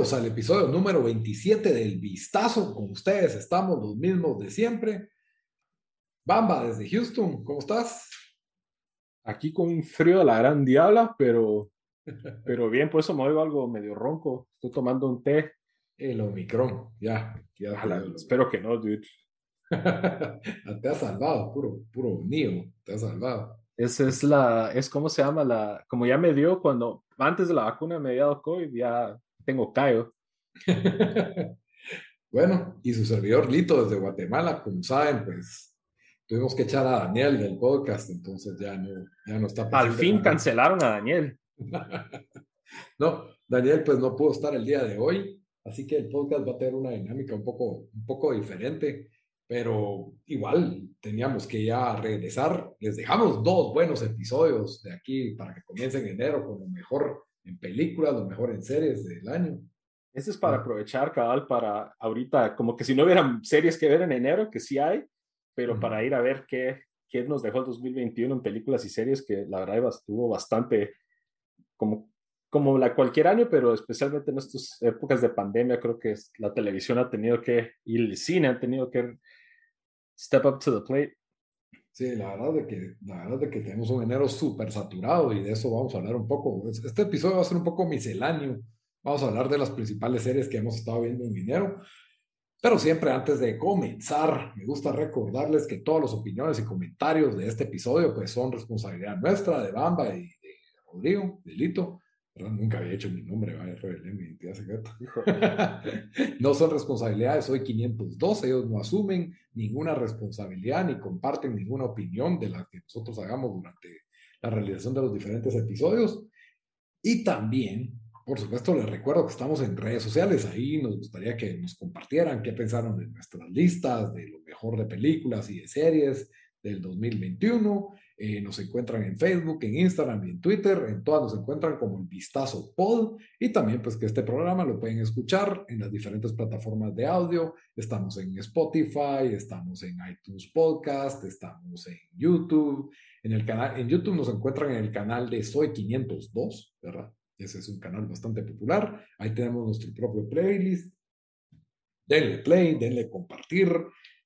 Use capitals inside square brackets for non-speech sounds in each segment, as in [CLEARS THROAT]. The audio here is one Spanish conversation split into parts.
Bienvenidos al episodio número 27 del Vistazo. Con ustedes estamos los mismos de siempre. Bamba, desde Houston, ¿cómo estás? Aquí con un frío de la gran diabla, pero, [LAUGHS] pero bien, por eso me oigo algo medio ronco. Estoy tomando un té. El Omicron, ya. ya espero que no, dude. [LAUGHS] te ha salvado, puro, puro mío, te ha salvado. Esa es la, es como se llama la, como ya me dio cuando, antes de la vacuna me había dado COVID, ya tengo callo. [LAUGHS] bueno, y su servidor Lito desde Guatemala, como saben, pues tuvimos que echar a Daniel del podcast, entonces ya no, ya no está. Al fin cancelaron a Daniel. [LAUGHS] no, Daniel pues no pudo estar el día de hoy, Así que el podcast va a tener una dinámica un poco, un poco diferente, pero igual teníamos que ya regresar. Les dejamos dos buenos episodios de aquí para que comiencen en enero con lo mejor en películas, lo mejor en series del año. Ese es para ah. aprovechar, cabal, para ahorita, como que si no hubieran series que ver en enero, que sí hay, pero para ir a ver qué, qué nos dejó el 2021 en películas y series, que la verdad estuvo bastante como como la cualquier año, pero especialmente en estas épocas de pandemia, creo que la televisión ha tenido que, y el cine ha tenido que step up to the plate. Sí, la verdad de que, la verdad de que tenemos un enero súper saturado y de eso vamos a hablar un poco. Este episodio va a ser un poco misceláneo. Vamos a hablar de las principales series que hemos estado viendo en enero. Pero siempre antes de comenzar, me gusta recordarles que todas las opiniones y comentarios de este episodio pues son responsabilidad nuestra, de Bamba y de Rodrigo, de Lito Nunca había hecho mi nombre, vaya, revelé mi identidad secreta. no son responsabilidades, soy 502, ellos no asumen ninguna responsabilidad ni comparten ninguna opinión de la que nosotros hagamos durante la realización de los diferentes episodios. Y también, por supuesto, les recuerdo que estamos en redes sociales, ahí nos gustaría que nos compartieran qué pensaron de nuestras listas, de lo mejor de películas y de series del 2021. Eh, nos encuentran en Facebook, en Instagram en Twitter. En todas nos encuentran como el Vistazo Pod. Y también pues que este programa lo pueden escuchar en las diferentes plataformas de audio. Estamos en Spotify, estamos en iTunes Podcast, estamos en YouTube. En, el canal, en YouTube nos encuentran en el canal de Soy 502, ¿verdad? Ese es un canal bastante popular. Ahí tenemos nuestro propio playlist. Denle play, denle compartir,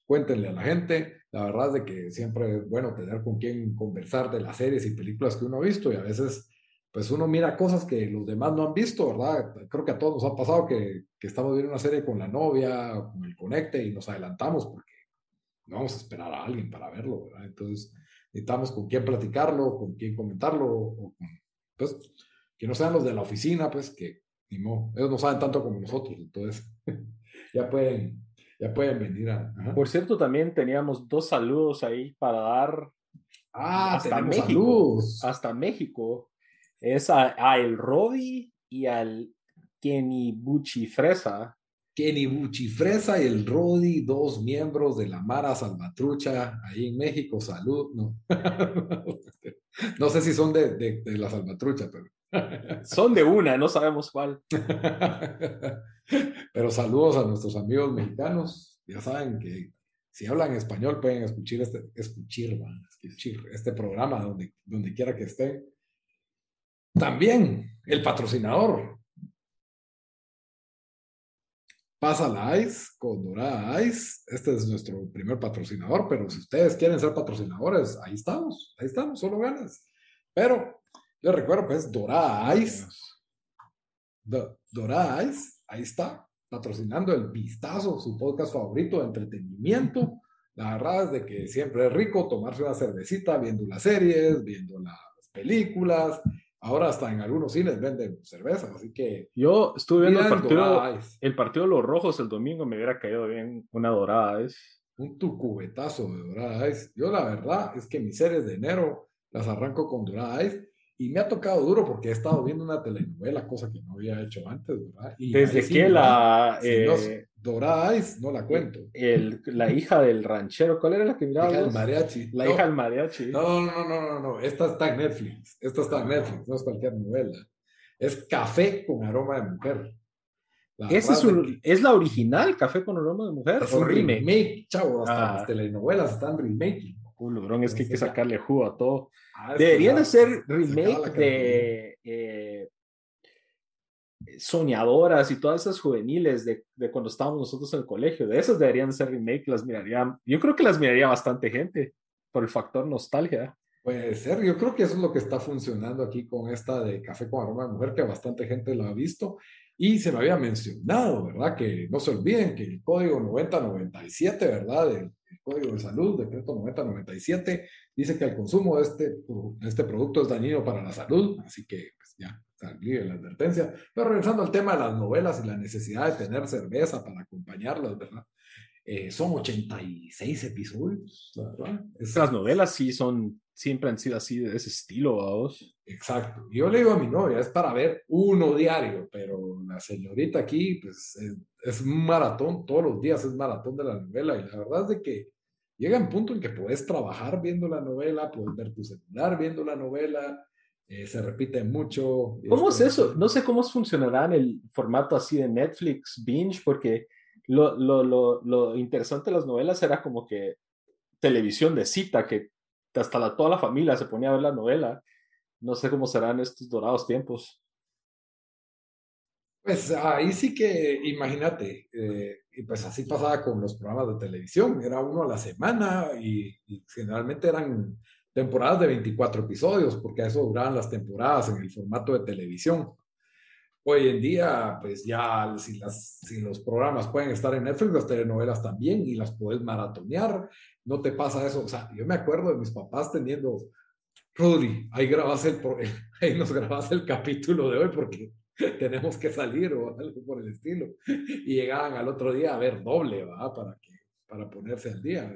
cuéntenle a la gente. La verdad es de que siempre es bueno tener con quien conversar de las series y películas que uno ha visto y a veces pues uno mira cosas que los demás no han visto, ¿verdad? Creo que a todos nos ha pasado que, que estamos viendo una serie con la novia, con el conecte y nos adelantamos porque no vamos a esperar a alguien para verlo, ¿verdad? Entonces necesitamos con quién platicarlo, con quién comentarlo, o pues que no sean los de la oficina, pues que ni modo, ellos no saben tanto como nosotros, entonces [LAUGHS] ya pueden ya pueden venir a. Por cierto, también teníamos dos saludos ahí para dar. Ah, hasta México. Hasta México. Es a, el Rodi y al Kenny Buchifresa. Kenny Buchifresa y el Rodi, dos miembros de la Mara Salvatrucha, ahí en México. Salud. No, [LAUGHS] no sé si son de, de, de la Salvatrucha, pero. Son de una, no sabemos cuál. [LAUGHS] [LAUGHS] Pero saludos a nuestros amigos mexicanos. Ya saben que si hablan español pueden escuchar este, escuchar, este programa donde, donde quiera que esté. También el patrocinador. Pasa la ICE con Dorada ICE. Este es nuestro primer patrocinador, pero si ustedes quieren ser patrocinadores, ahí estamos, ahí estamos, solo ganas. Pero yo recuerdo, pues, Dorada Ice. Dorada Ice, ahí está, patrocinando el Vistazo, su podcast favorito de entretenimiento. La verdad es de que siempre es rico tomarse una cervecita viendo las series, viendo las películas. Ahora hasta en algunos cines venden cerveza, así que... Yo estuve viendo el partido, el partido de los Rojos el domingo, me hubiera caído bien una Dorada Ice. Un tucubetazo de Dorada. Yo la verdad es que mis series de enero las arranco con Dorada Y me ha tocado duro porque he estado viendo una telenovela, cosa que no había hecho antes, ¿verdad? Y Desde que la... Eh, Dorada Ice, no la cuento. El, la hija del ranchero, ¿cuál era la que miraba? La hija del mariachi. La hija del mariachi. No, no, no, no, no, esta está en Netflix. Esta está en Netflix, no es cualquier novela. Es Café con aroma de mujer. ¿Ese es, es, la original, Café con aroma de mujer? Es un remake, chavo. Hasta ah. las telenovelas están remaking. Uh, es que hay que sacarle jugo a todo. Ah, Deberían hacer remake de eh, soñadoras y todas esas juveniles de, de, cuando estábamos nosotros en el colegio. De esas deberían ser remake, las miraría. Yo creo que las miraría bastante gente por el factor nostalgia. Puede ser, yo creo que eso es lo que está funcionando aquí con esta de Café con Aroma de Mujer, que bastante gente lo ha visto. Y se me había mencionado, ¿verdad? Que no se olviden que el código 9097, ¿verdad? Código de Salud, decreto 9097, dice que el consumo de este, este producto es dañino para la salud, así que pues ya salí la advertencia. Pero regresando al tema de las novelas y la necesidad de tener cerveza para acompañarlas, ¿verdad? Eh, son 86 episodios, ¿verdad? Estas novelas sí son, siempre han sido así de ese estilo, vos. Exacto. Yo le digo a mi novia, es para ver uno diario, pero la señorita aquí, pues es, es un maratón, todos los días es maratón de la novela, y la verdad es de que llega un punto en que puedes trabajar viendo la novela, puedes ver tu celular viendo la novela, eh, se repite mucho. ¿Cómo es eso? No sé cómo funcionará en el formato así de Netflix, binge, porque lo, lo, lo, lo interesante de las novelas era como que televisión de cita, que hasta la, toda la familia se ponía a ver la novela. No sé cómo serán estos dorados tiempos. Pues ahí sí que, imagínate, eh, y pues así pasaba con los programas de televisión, era uno a la semana y, generalmente eran temporadas de 24 episodios, porque a eso duraban las temporadas en el formato de televisión. Hoy en día, pues ya si, las, si los programas pueden estar en Netflix, las telenovelas también, y las puedes maratonear, no te pasa eso. O sea, yo me acuerdo de mis papás teniendo, Rudy, ahí grabas el, [LAUGHS] ahí nos grabas el capítulo de hoy, porque [LAUGHS] tenemos que salir o algo por el estilo. Y llegaban al otro día a ver doble, ¿va? Para, que, para ponerse al día.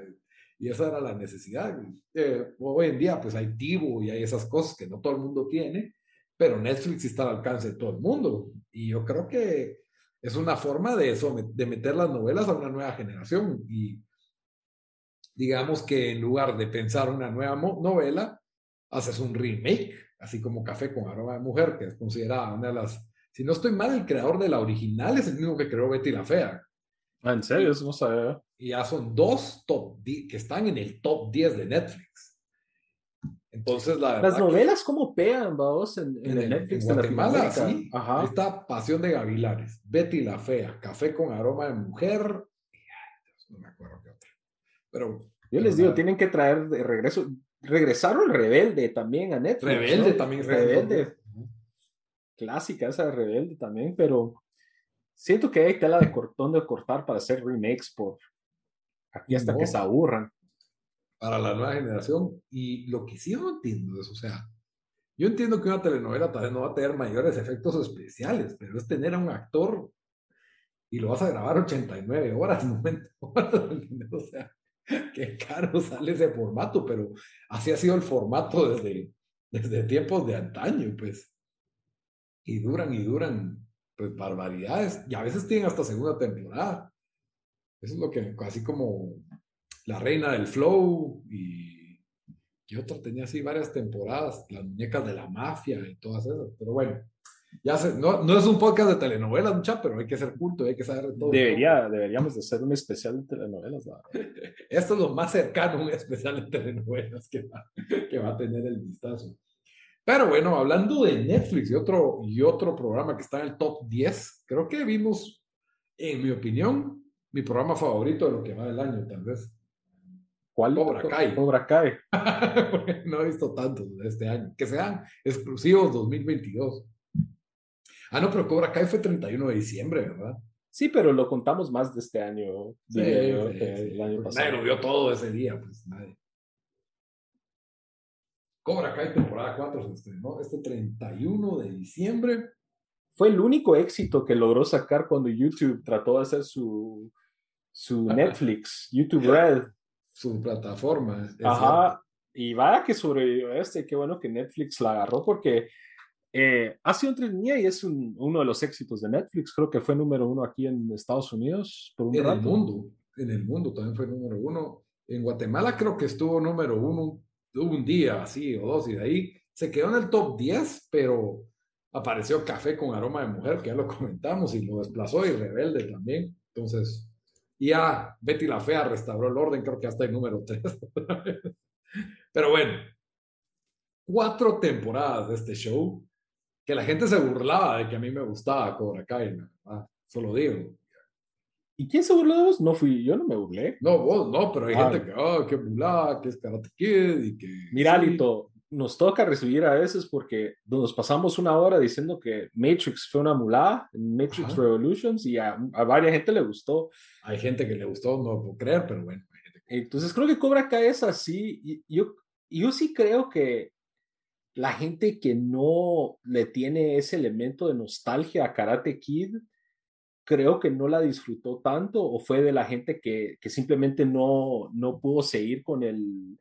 Y esa era la necesidad. Eh, hoy en día, pues hay Tivo y hay esas cosas que no todo el mundo tiene, pero Netflix está al alcance de todo el mundo. Y yo creo que es una forma de eso, de meter las novelas a una nueva generación. Y digamos que en lugar de pensar una nueva novela, haces un remake, así como Café con aroma de mujer, que es considerada una de las si no estoy mal, el creador de la original es el mismo que creó Betty la Fea. Ah, ¿En serio? Eso no sabía. Y ya son dos top que están en el top 10 de Netflix. Entonces, la Las novelas, ¿cómo pegan, vamos? En, en, el Netflix en Guatemala, sí. Ajá. Está Pasión de Gavilanes, Betty la Fea, Café con aroma de mujer. no me acuerdo qué otra. Pero. Yo les digo, tienen que traer de regreso. Regresaron Rebelde también a Netflix. Rebelde también. Rebelde clásica esa de Rebelde también, pero siento que hay tela de cortón de cortar para hacer remakes por aquí hasta que se aburran. Para la nueva generación. Y lo que sí no entiendo es, o sea, yo entiendo que una telenovela tal vez no va a tener mayores efectos especiales, pero es tener a un actor y lo vas a grabar 89 horas, [LAUGHS] 90 horas, [LAUGHS] o sea, qué caro sale ese formato, pero así ha sido el formato desde, desde tiempos de antaño, pues y duran y duran pues barbaridades y a veces tienen hasta segunda temporada. Eso es lo que, así como La Reina del Flow y, y otra tenía así varias temporadas, las muñecas de la mafia y todas esas, pero bueno. Ya no, no es un podcast de telenovelas, mucha, pero hay que ser culto, hay que saber todo. Debería, deberíamos de hacer un especial de telenovelas. [LAUGHS] Esto es lo más cercano a un especial de telenovelas que va, que va a tener el vistazo. Pero bueno, hablando de Netflix y otro, y otro programa que está en el top 10, creo que vimos, en mi opinión, mi programa favorito de lo que va del año, tal vez. ¿Cuál? Cobra Kai. Cobra Kai. [LAUGHS] no he visto tantos de este año. Que sean exclusivos 2022. Ah, no, pero Cobra Kai fue 31 de diciembre, ¿verdad? Sí, pero lo contamos más de este año. Sí, el año pasado. Nadie lo vio todo ese día, pues nadie. Cobra Kai temporada 4 se estrenó este 31 de diciembre. Fue el único éxito que logró sacar cuando YouTube trató de hacer su, su Netflix, YouTube Red. Su plataforma. Ajá. y vaya que sobrevivió este, qué bueno que Netflix la agarró porque eh, ha sido entretenida y es uno de los éxitos de Netflix. Creo que fue número uno aquí en Estados Unidos por un En el mundo, en el mundo también fue número uno. En Guatemala creo que estuvo número uno un día así o dos y de ahí se quedó en el top 10, pero apareció Café con aroma de mujer, que ya lo comentamos, y lo desplazó y Rebelde también. Entonces, ya Betty la Fea restauró el orden, creo que hasta el número 3. [LAUGHS] pero bueno, cuatro temporadas de este show, que la gente se burlaba de que a mí me gustaba Cobra Kai, ¿verdad? Solo digo. ¿Y quién se burló de vos? No fui, yo no me burlé. No, vos no, pero hay ah. gente que, oh, que burlada, que es Karate Kid y que... Mira, Alito, nos toca recibir a veces porque nos pasamos una hora diciendo que Matrix fue una mulada, Matrix Revolutions, y a, a, varias gente le gustó. Hay gente que le gustó, no lo puedo creer, pero bueno. Entonces creo que Cobra Kai es así. Y yo, yo sí creo que la gente que no le tiene ese elemento de nostalgia a Karate Kid, creo que no la disfrutó tanto o fue de la gente que, que simplemente no, no pudo seguir con el,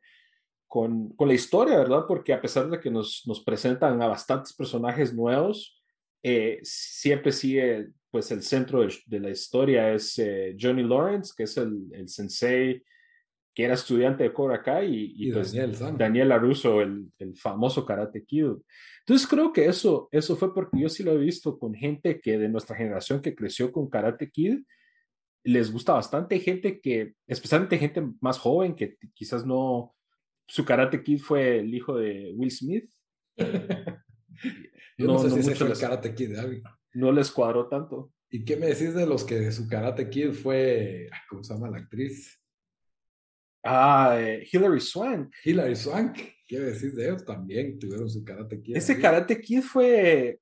con, con, la historia, ¿verdad? Porque a pesar de que nos, nos presentan a bastantes personajes nuevos, eh, siempre sigue, pues el centro de, la historia es eh, Johnny Lawrence, que es el, el, sensei que era estudiante de Cobra Kai, y, y, pues Daniel, Daniel LaRusso, el, el, famoso Karate Kid. Entonces creo que eso, eso fue porque yo sí lo he visto con gente que de nuestra generación que creció con Karate Kid, les gusta bastante, gente que, especialmente gente más joven que quizás no, su Karate Kid fue el hijo de Will Smith. Yo no, sé si ese fue el Karate Kid de. No les cuadró tanto. ¿Y qué me decís de los que su Karate Kid fue, ¿cómo se llama la actriz? Ah, eh, Hilary Swank. Hilary Swank, ¿qué decís de ellos? También tuvieron su Karate Kid. Ese Karate Kid fue,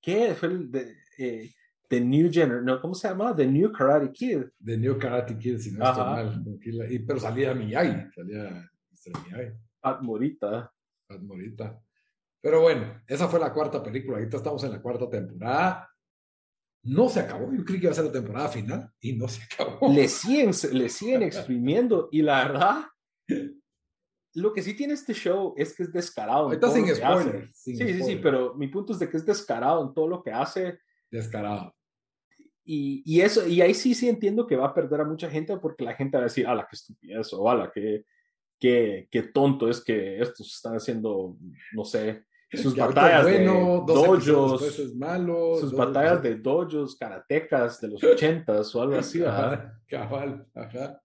¿qué? Fue el de, eh, The New Gener, no, ¿cómo se llama? The New Karate Kid. The New Karate Kid, si no estoy mal. Y, pero salía Miyagi, salía Pat Morita. Pat Morita. Pero bueno, esa fue la cuarta película. Ahorita estamos en la cuarta temporada. No se acabó. Yo creí que iba a ser la temporada final y no se acabó. Le siguen, le siguen [LAUGHS] exprimiendo y la verdad, lo que sí tiene este show es que es descarado. Ahorita sin spoilers. sí, sí, sí, pero mi punto es de que es descarado en todo lo que hace. Descarado. Y, y, eso, y ahí sí, sí entiendo que va a perder a mucha gente porque la gente va a decir, a la que estupidez o a la que qué, qué tonto es que estos están haciendo, no sé, sus batallas de dojos, sus batallas de dojos, karatecas de los ochentas o algo así. Ajá, cabal, ajá.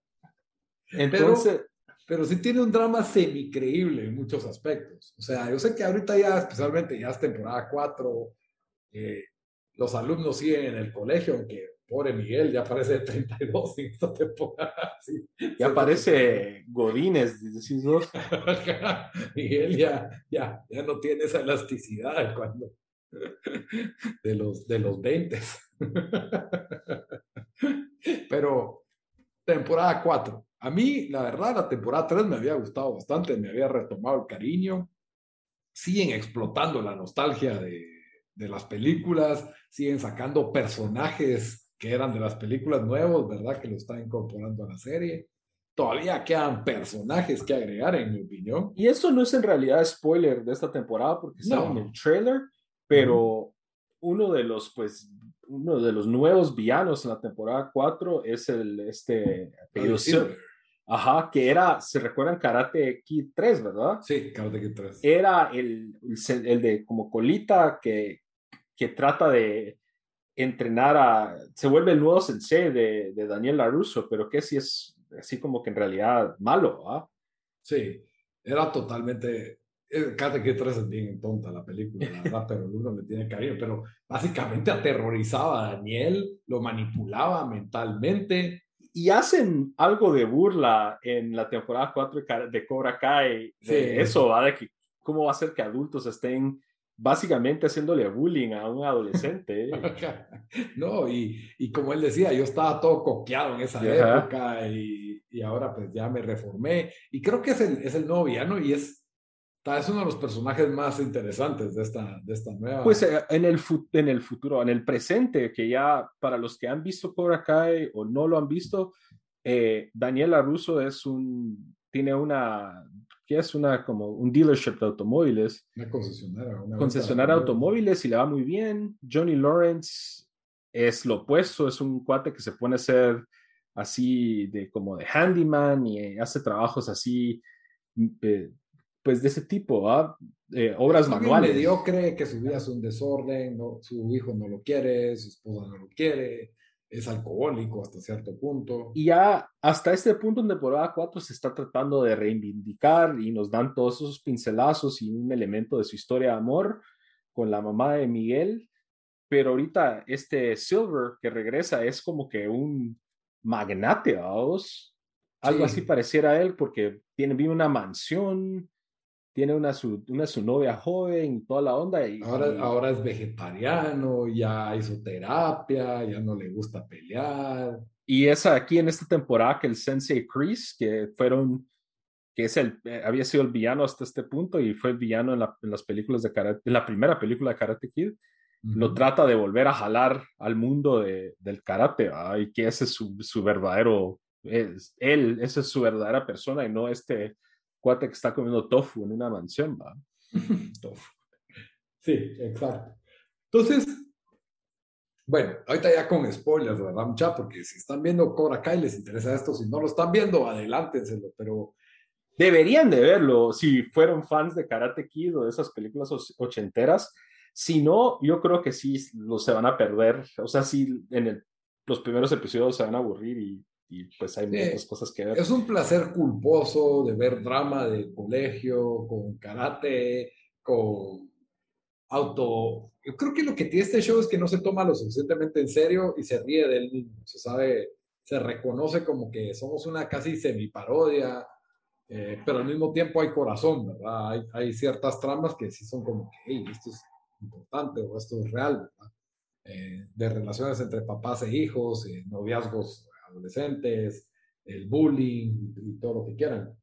Entonces, pero, sí tiene un drama semi-creíble en muchos aspectos. O sea, yo sé que ahorita ya, especialmente ya es temporada 4, eh, los alumnos siguen en el colegio, aunque pobre Miguel, ya aparece 32 en esta temporada. Ya aparece Godínez, decís vos. [LAUGHS] Miguel ya, ya, ya no tiene esa elasticidad cuando de los, de los 20. [LAUGHS] Pero temporada 4. A mí, la verdad, la temporada 3 me había gustado bastante, me había retomado el cariño. Siguen explotando la nostalgia de, de las películas, siguen sacando personajes que eran de las películas nuevas, ¿verdad? Que lo está incorporando a la serie. Todavía quedan personajes que agregar, en mi opinión. Y eso no es en realidad spoiler de esta temporada, porque está en el trailer, pero uno de los, pues, uno de los nuevos villanos en la temporada 4 es el, este, Ajá, que era, se recuerdan Karate Kid 3, ¿verdad? Sí, Karate Kid 3. Era el, el, el de como colita que, que trata de entrenar a, se vuelve el nuevo sensei de, de Daniel LaRusso, pero que si es así como que en realidad malo, ¿ah? Sí, era totalmente, Karate Kid 3 es bien tonta la película, la verdad, [LAUGHS] pero uno le tiene cariño, pero básicamente aterrorizaba a Daniel, lo manipulaba mentalmente. Y hacen algo de burla en la temporada 4 de Cobra Kai, de eso, ¿va? De que cómo va a ser que adultos estén básicamente haciéndole bullying a un adolescente. [LAUGHS] no, y, y, como él decía, yo estaba todo coqueado en esa época y, y, ahora pues ya me reformé. Y creo que es el, es el nuevo villano y es, es uno de los personajes más interesantes de esta, de esta nueva. Pues eh, en el, en el futuro, en el presente, que ya para los que han visto Cobra Kai o no lo han visto, eh, Daniel Aruso es un, tiene una que es una como un dealership de automóviles. Una concesionaria. Una concesionaria de automóviles y le va muy bien. Johnny Lawrence es lo opuesto, es un cuate que se pone a ser así de como de handyman y hace trabajos así, eh, pues de ese tipo, ¿ah? obras manuales. mediocre, que su vida es un desorden, su hijo no lo quiere, su esposa no lo quiere, es alcohólico hasta cierto punto. Y ya hasta este punto en temporada 4 se está tratando de reivindicar y nos dan todos esos pincelazos y un elemento de su historia de amor con la mamá de Miguel. Pero ahorita este Silver que regresa es como que un magnate, vos Algo así pareciera a él porque tiene, vive una mansión, tiene una su, una su novia joven y toda la onda. Y, ahora, ahora es vegetariano, ya hizo terapia, ya no le gusta pelear. Y es aquí en esta temporada que el Sensei Chris, que fueron, que es el, eh, había sido el villano hasta este punto y fue el villano en, en las películas de karate, en la primera película de Karate Kid, lo trata de volver a jalar al mundo de, del karate, y que ese es su, su verdadero, es, él, esa es su verdadera persona y no este cuate que está comiendo tofu en una mansión, ¿va? tofu. Sí, exacto. Entonces, bueno, ahorita ya con spoilers, ¿verdad, mucha? Porque si están viendo Cobra Kai les interesa esto, si no lo están viendo, adelántenselo, pero... Deberían de verlo, si fueron fans de Karate Kid o de esas películas ochenteras. Si no, yo creo que sí lo se van a perder. O sea, sí, en los primeros episodios se van a aburrir y y pues hay muchas cosas que ver. Es un placer culposo de ver drama de colegio, con karate, con auto... Yo creo que lo que tiene este show es que no se toma lo suficientemente en serio y se ríe del mismo. Se sabe, se reconoce como que somos una casi semiparodia, eh, pero al mismo tiempo hay corazón, ¿verdad? Hay, hay, ciertas tramas que sí son como que, hey, esto es importante o esto es real, ¿verdad? Eh, de relaciones entre papás e hijos, eh, noviazgos adolescentes, el bullying y todo lo que quieran.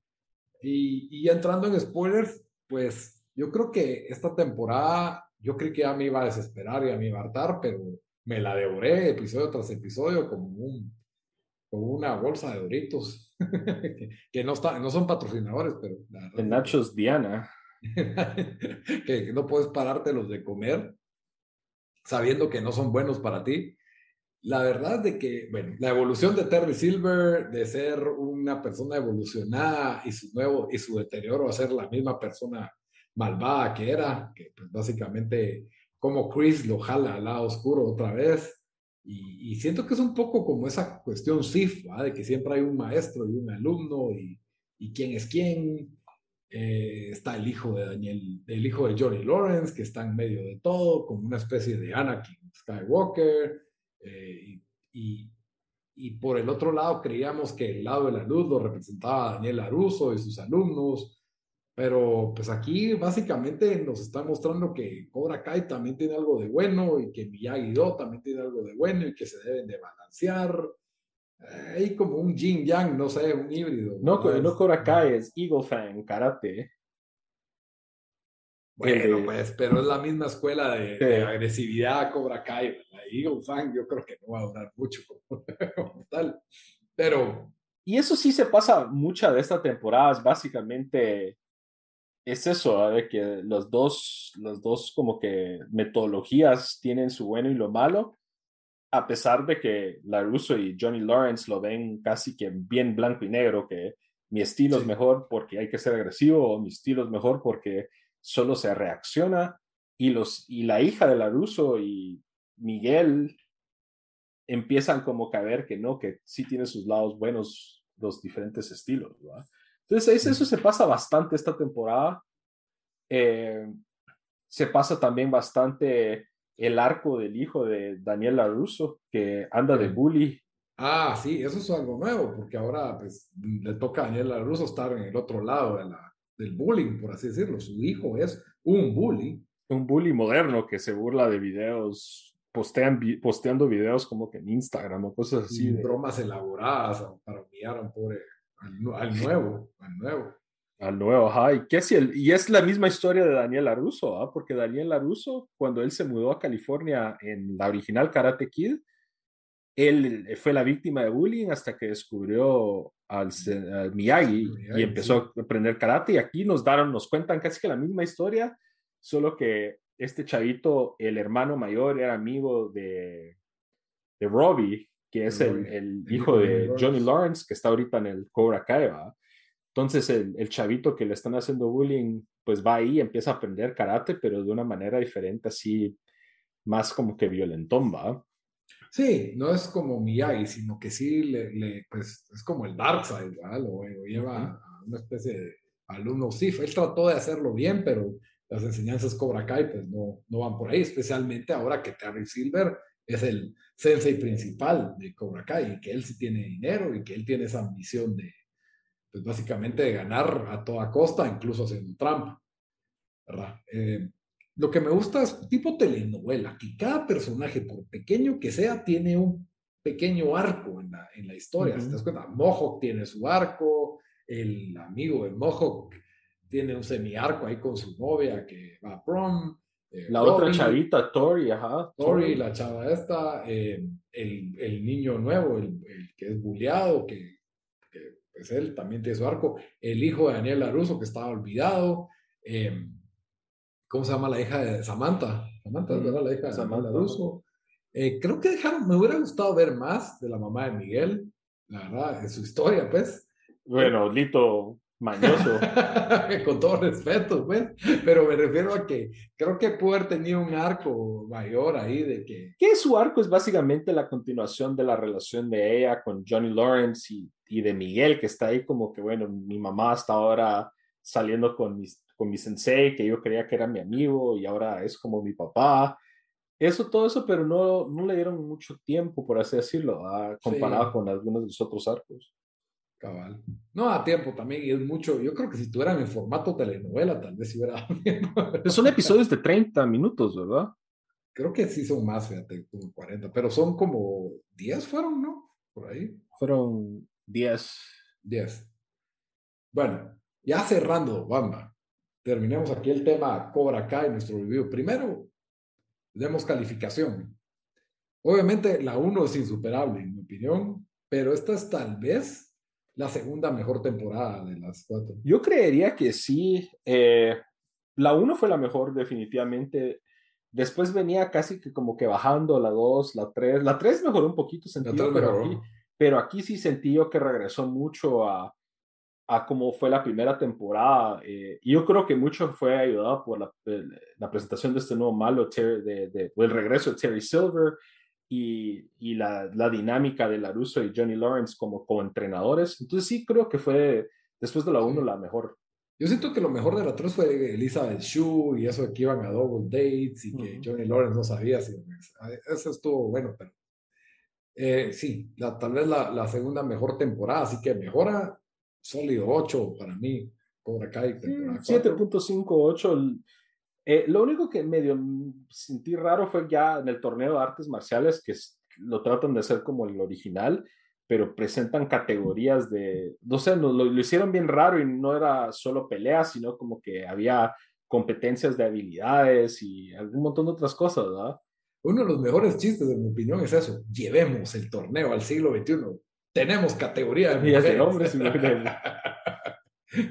Y, entrando en spoilers, pues yo creo que esta temporada, yo creí que ya me iba a desesperar y a me iba a hartar, pero me la devoré episodio tras episodio como, un, como una bolsa de doritos, [LAUGHS] que, no, está, no son patrocinadores, pero... De Nachos Diana. que, [LAUGHS] que no puedes parártelos de comer sabiendo que no son buenos para ti la verdad de que, bueno, la evolución de Terry Silver, de ser una persona evolucionada y su nuevo y su deterioro a ser la misma persona malvada que era, que pues básicamente como Chris lo jala al lado oscuro otra vez. Y, siento que es un poco como esa cuestión SIF, de que siempre hay un maestro y un alumno y, y quién es quién. Eh, está el hijo de Daniel, el hijo de Johnny Lawrence, que está en medio de todo, como una especie de Anakin Skywalker eh, y, y, por el otro lado creíamos que el lado de la luz lo representaba Daniel Aruso y sus alumnos, pero pues aquí básicamente nos está mostrando que Cobra Kai también tiene algo de bueno y que Miyagi-Do también tiene algo de bueno y que se deben de balancear. Eh, hay como un yin yang, no sé, un híbrido. No, no Cobra Kai, es Eagle Fang, karate. Bueno, pues, pero es la misma escuela de, agresividad Cobra Kai. Eagle Fang yo creo que no va a durar mucho [LAUGHS] como, tal. Pero... Y eso sí se pasa mucha de esta temporada, es básicamente es eso, de que los dos, los dos como que metodologías tienen su bueno y lo malo, a pesar de que LaRusso y Johnny Lawrence lo ven casi que bien blanco y negro, que mi estilo es mejor porque hay que ser agresivo, o mi estilo es mejor porque solo se reacciona y, los, y la hija de Laruso y Miguel empiezan como que a ver que no, que sí tiene sus lados buenos los diferentes estilos. Entonces eso se pasa bastante esta temporada. Eh, se pasa también bastante el arco del hijo de Daniel LaRusso, que anda de bully. Ah, sí, eso es algo nuevo, porque ahora pues, le toca a Daniel LaRusso estar en el otro lado de la, del bullying, por así decirlo. Su hijo es un bully. Un bully moderno que se burla de videos, postean, posteando videos como que en Instagram o cosas así. Bromas elaboradas para humillar al, al, nuevo, al nuevo. Al nuevo, ajá. ¿Y, qué si el, y es la misma historia de Daniel Aruso, ¿ah? porque Daniel Aruso, cuando él se mudó a California en la original Karate Kid, él fue la víctima de bullying hasta que descubrió al, Miyagi, y empezó a aprender karate. Y aquí nos daron, nos cuentan casi que la misma historia, solo que este chavito, el hermano mayor, era amigo de, de Robbie, que es el, hijo de Johnny Lawrence, que está ahorita en el Cobra Kai. Entonces el, el, chavito que le están haciendo bullying, pues va ahí, empieza a aprender karate, pero de una manera diferente, así más como que violentón, ¿va? Sí, no es como Miyagi, sino que sí, le, pues, es como el Darkseid, ¿verdad? Lo, lleva a una especie de alumno. Sí, él trató de hacerlo bien, pero las enseñanzas Cobra Kai pues no, no van por ahí, especialmente ahora que Terry Silver es el sensei principal de Cobra Kai y que él sí tiene dinero y que él tiene esa ambición de, pues básicamente de ganar a toda costa, incluso haciendo trampa, ¿verdad? Eh, lo que me gusta es tipo telenovela, que cada personaje, por pequeño que sea, tiene un pequeño arco en la, en la historia. ¿Te das cuenta? Mohawk tiene su arco, el amigo de Mohawk tiene un semi-arco ahí con su novia que va a prom. Eh, la otra chavita, Tori, ajá. Tori, la chava esta, eh, el, el, niño nuevo, el, que es bulleado, que, que, pues él también tiene su arco. El hijo de Daniel Laruso, que estaba olvidado. Eh, ¿cómo se llama la hija de Samantha? Samantha, ¿verdad? La hija de Samantha Russo. Eh, creo que dejaron, me hubiera gustado ver más de la mamá de Miguel, la verdad, en su historia, pues. Bueno, Lito mañoso. [LAUGHS] Con todo respeto, pues. Pero me refiero a que creo que pudo haber tenido un arco mayor ahí de que. Que su arco es básicamente la continuación de la relación de ella con Johnny Lawrence y, y de Miguel, que está ahí como que, bueno, mi mamá hasta ahora saliendo con mis con mi sensei, que yo creía que era mi amigo y ahora es como mi papá. Eso, todo eso, pero no, no le dieron mucho tiempo, por así decirlo, comparado con algunos de los otros arcos. Cabal. No a tiempo también, y es mucho. Yo creo que si estuvieran en formato telenovela, tal vez si hubiera. son episodios de 30 minutos, ¿verdad? Creo que sí son más, fíjate, como 40, pero son como 10 fueron, ¿no? Por ahí. Fueron 10. 10. Bueno, ya cerrando, Bamba terminemos aquí el tema Cobra Kai nuestro review. Primero, demos calificación. Obviamente la 1 es insuperable, en mi opinión, pero esta es tal vez la segunda mejor temporada de las cuatro. Yo creería que sí. Eh, la 1 fue la mejor, definitivamente. Después venía casi que como que bajando la 2, la 3. La 3 mejoró un poquito, sentido, pero aquí, pero aquí sí sentí yo que regresó mucho a, a cómo fue la primera temporada. Eh, yo creo que mucho fue ayudado por la, la presentación de este nuevo malo, de, de, el regreso de Terry Silver y, y la, la, dinámica de LaRusso y Johnny Lawrence como, como entrenadores. Entonces sí creo que fue, después de la 1, la mejor. Yo siento que lo mejor de la 3 fue Elizabeth Shue y eso de que iban a double dates y que Johnny Lawrence no sabía si... Eso estuvo bueno, pero... Eh, sí, la, tal vez la, la segunda mejor temporada, así que mejora sólido 8 para mí, Cobra Kai. 7.58. Eh, lo único que medio sentí raro fue ya en el torneo de artes marciales, que lo tratan de hacer como el original, pero presentan categorías de, no sé, lo, lo, hicieron bien raro y no era solo peleas, sino como que había competencias de habilidades y algún montón de otras cosas, ¿verdad? Uno de los mejores chistes, en mi opinión, es eso. Llevemos el torneo al siglo XXI tenemos categoría de hombres [LAUGHS]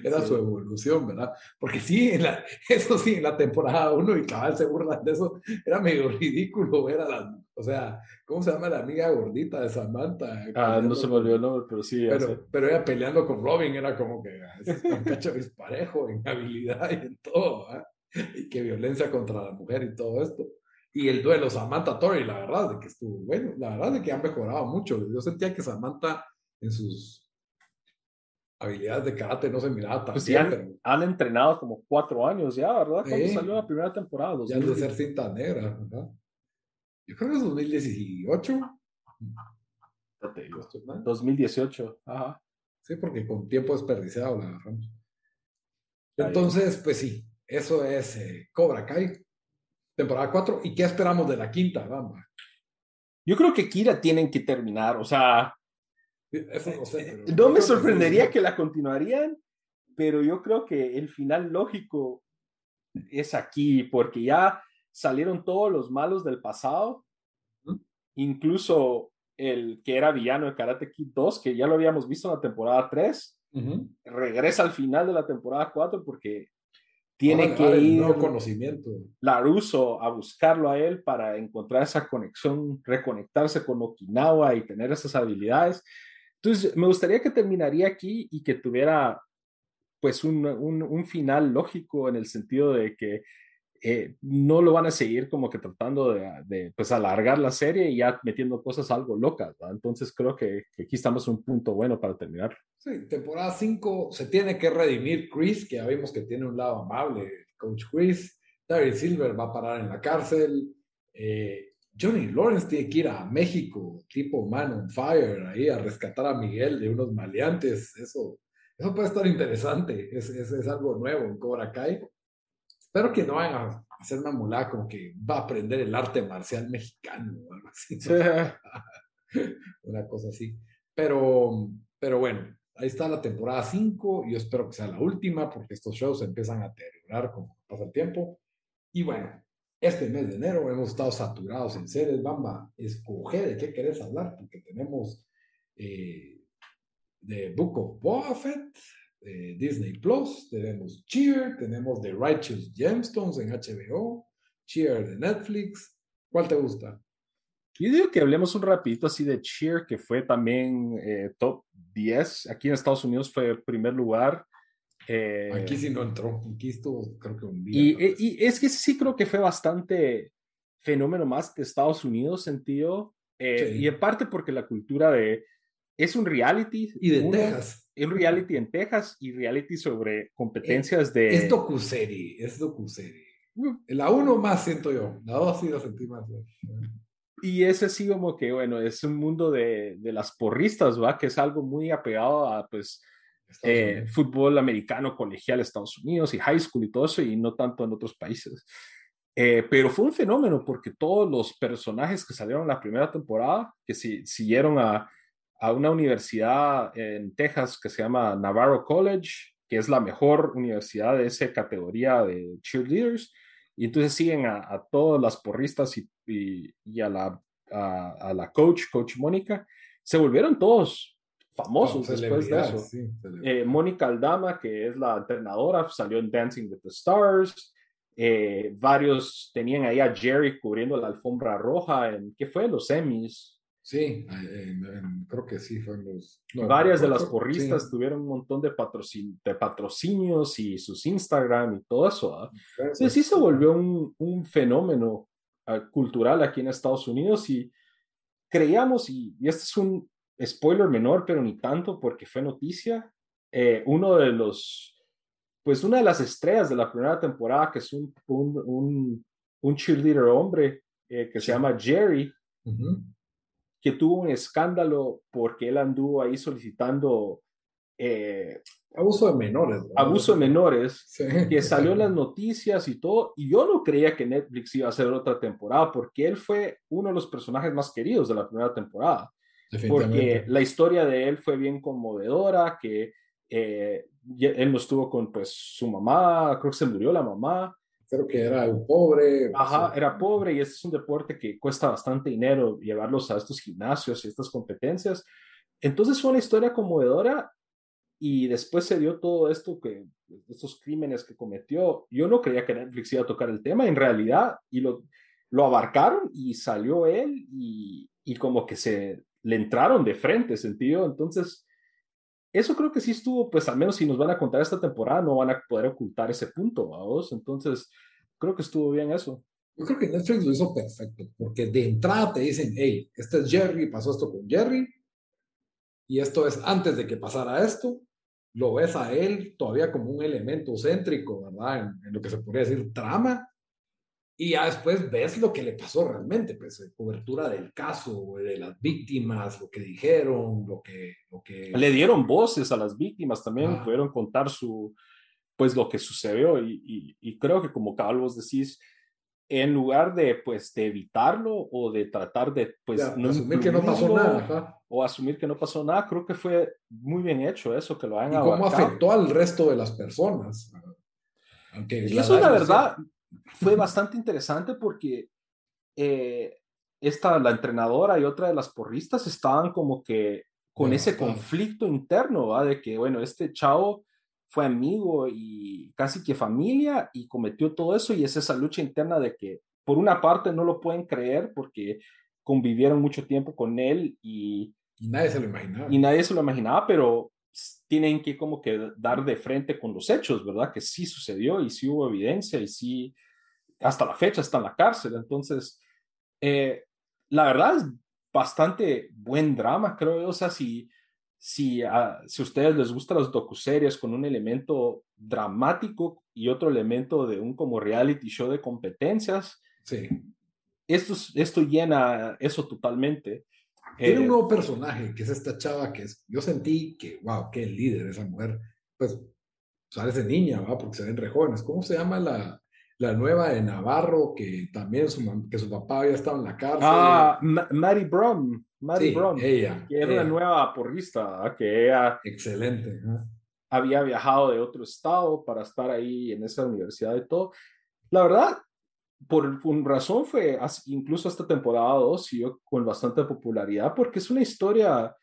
Era su evolución, ¿verdad? Porque sí, en la, [LAUGHS] eso sí, en la temporada uno y cabal se burlan de eso, era medio ridículo, era la, o sea, ¿cómo se llama la amiga gordita de Samantha? Ah, no se me olvidó el nombre, pero sí. Pero, pero ella peleando con Robin era como que ah, es un cacho disparejo en [LAUGHS] habilidad y en todo, ¿verdad? Y que violencia contra la mujer y todo esto y el duelo Samantha Tori, la verdad de que estuvo bueno, la verdad de que han mejorado mucho. Yo sentía que Samantha en sus habilidades de karate no se miraba tan pues bien. Han, entrenado como cuatro años ya, ¿verdad? Cuando salió la primera temporada. Ya de ser cinta negra, ¿verdad? Yo creo que es 2018. 2018, ajá. Sí, porque con tiempo desperdiciado la agarramos. Entonces, pues sí, eso es eh, Cobra Kai temporada 4. ¿Y qué esperamos de la quinta, vamos? Yo creo que Kira tienen que terminar, o sea, no, me sorprendería que la continuarían, pero yo creo que el final lógico es aquí, porque ya salieron todos los malos del pasado, incluso el que era villano de Karate Kid 2, que ya lo habíamos visto en la temporada 3, regresa al final de la temporada 4 porque tiene que ir conocimiento. Laruso a buscarlo a él para encontrar esa conexión, reconectarse con Okinawa y tener esas habilidades. Entonces, me gustaría que terminaría aquí y que tuviera pues un, un, un final lógico en el sentido de que eh, no lo van a seguir como que tratando de, pues alargar la serie y ya metiendo cosas algo locas. Entonces creo que, aquí estamos en un punto bueno para terminar. Sí, temporada 5 se tiene que redimir Chris, que ya vimos que tiene un lado amable, Coach Chris. David Silver va a parar en la cárcel. Eh, Johnny Lawrence tiene que ir a México, tipo Man on Fire, ahí a rescatar a Miguel de unos maleantes. Eso, eso puede estar interesante. Es, es, es algo nuevo en Cobra Kai. Espero que no vayan a hacer una mulada como que va a aprender el arte marcial mexicano o algo así. [LAUGHS] una cosa así. Pero, pero bueno, ahí está la temporada 5. Yo espero que sea la última porque estos shows empiezan a deteriorar como pasa el tiempo. Y bueno, este mes de enero hemos estado saturados en series. Bamba, escoge de qué querés hablar porque tenemos eh, The Book of Boba Disney Plus, tenemos Cheer, tenemos The Righteous Gemstones en HBO, Cheer de Netflix. ¿Cuál te gusta? Yo digo que hablemos un rapidito así de Cheer, que fue también eh, top 10. Aquí en Estados Unidos fue el primer lugar. Eh, aquí sí no entró. Aquí estuvo, creo que un día. Y, y, es que sí creo que fue bastante fenómeno más de Estados Unidos, sentido. Eh, y en parte porque la cultura de. Es un reality. Y de Texas un reality en Texas y reality sobre competencias de... Es docuserie, es docuserie. La uno más siento yo, la dos sí la sentí más. Y ese sí como que, bueno, es un mundo de, de las porristas, ¿va? Que es algo muy apegado a, pues, eh, fútbol americano colegial Estados Unidos y high school y todo eso, y no tanto en otros países. Eh, pero fue un fenómeno porque todos los personajes que salieron en la primera temporada, que si, siguieron a, a una universidad en Texas que se llama Navarro College, que es la mejor universidad de esa categoría de cheerleaders. Y entonces siguen a, todas las porristas y, y, a, la, a, la coach, coach Mónica. Se volvieron todos famosos después de eso. Eh, Mónica Aldama, que es la entrenadora, salió en Dancing with the Stars. Eh, varios tenían ahí a Jerry cubriendo la alfombra roja en, ¿qué fue? Los semis. Sí, creo que sí, fueron los... Varias de las porristas tuvieron un montón de, de, patrocinios y sus Instagram y todo eso. ¿ah? Sí, sí se volvió un, un fenómeno ah, cultural aquí en Estados Unidos y creíamos, y, este es un spoiler menor, pero ni tanto porque fue noticia, eh, uno de los, pues una de las estrellas de la primera temporada, que es un, un, un, cheerleader hombre eh, que se llama Jerry, que tuvo un escándalo porque él anduvo ahí solicitando eh, abuso de menores. Abuso de menores, que salió en las [LAUGHS] noticias y todo, y yo no creía que Netflix iba a hacer otra temporada porque él fue uno de los personajes más queridos de la primera temporada. Porque la historia de él fue bien conmovedora, que eh, él no estuvo con pues su mamá, creo que se murió la mamá, creo que era un pobre. Ajá, era pobre y este es un deporte que cuesta bastante dinero llevarlos a estos gimnasios y estas competencias. Entonces fue una historia conmovedora y después se dio todo esto que estos crímenes que cometió. Yo no creía que Netflix iba a tocar el tema en realidad y lo, lo abarcaron y salió él y, y como que se le entraron de frente, sentido. Entonces, eso creo que sí estuvo, pues al menos si nos van a contar esta temporada, no van a poder ocultar ese punto, vos. Entonces, creo que estuvo bien eso. Yo creo que Netflix lo hizo perfecto, porque de entrada te dicen, hey, este es Jerry, pasó esto con Jerry, y esto es antes de que pasara esto, lo ves a él todavía como un elemento céntrico, ¿verdad? En, en lo que se podría decir trama, y ya después ves lo que le pasó realmente, pues eh, cobertura del caso, de las víctimas, lo que dijeron, lo que... Lo que... Le dieron voces a las víctimas también, ah. pudieron contar su, pues lo que sucedió y, y, creo que como cabal vos decís, en lugar de pues de evitarlo o de tratar de pues no asumir que no pasó nada o asumir que no pasó nada creo que fue muy bien hecho eso que lo hayan y cómo afectó al resto de las personas Aunque y eso la verdad fue bastante interesante porque eh, esta, la entrenadora y otra de las porristas estaban como que con ese conflicto interno, ¿va? De que, bueno, este chavo fue amigo y casi que familia y cometió todo eso y es esa lucha interna de que por una parte no lo pueden creer porque convivieron mucho tiempo con él y, y nadie se lo imaginaba. Y nadie se lo imaginaba, pero tienen que como que dar de frente con los hechos, ¿verdad? Que sí sucedió y sí hubo evidencia y sí, hasta la fecha está en la cárcel. Entonces, eh, la verdad es bastante buen drama, creo yo. O sea, si, si, a, si a ustedes les gustan las docuseries con un elemento dramático y otro elemento de un como reality show de competencias, sí. esto, esto llena eso totalmente. Tiene un eh, nuevo personaje, que es esta chava que es, yo sentí que, wow, qué líder esa mujer, pues parece niña, ¿va? porque se ven re jóvenes. ¿Cómo se llama la, la nueva de Navarro, que también su, que su papá había estado en la cárcel? Ah, Mary Brown. Mary sí, Brown. Ella. Que era una nueva porrista, que ella Excelente. ¿no? había viajado de otro estado para estar ahí en esa universidad y todo. La verdad, por una razón fue, incluso esta temporada 2 siguió con bastante popularidad porque es una historia,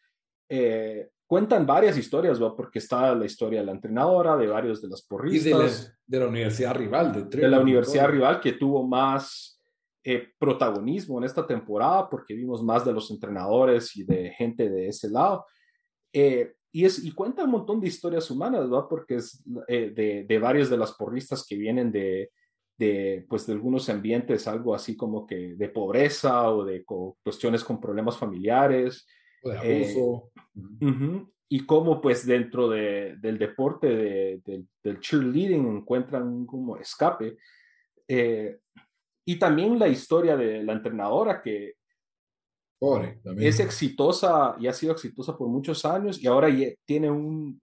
eh, cuentan varias historias, ¿va? porque está la historia de la entrenadora, de varios de las porristas. Y de la, de la universidad rival. De, de la universidad rival que tuvo más eh, protagonismo en esta temporada porque vimos más de los entrenadores y de gente de ese lado. Eh, y, es, y cuenta un montón de historias humanas, ¿va? porque es eh, de, de varios de las porristas que vienen de, de, pues, de algunos ambientes, algo así como que de pobreza o de co cuestiones con problemas familiares. O de abuso. Eh, uh -huh, y cómo pues dentro de, del deporte de, de, del cheerleading encuentran como escape. Eh, y también la historia de la entrenadora que Pobre, es exitosa y ha sido exitosa por muchos años y ahora tiene un,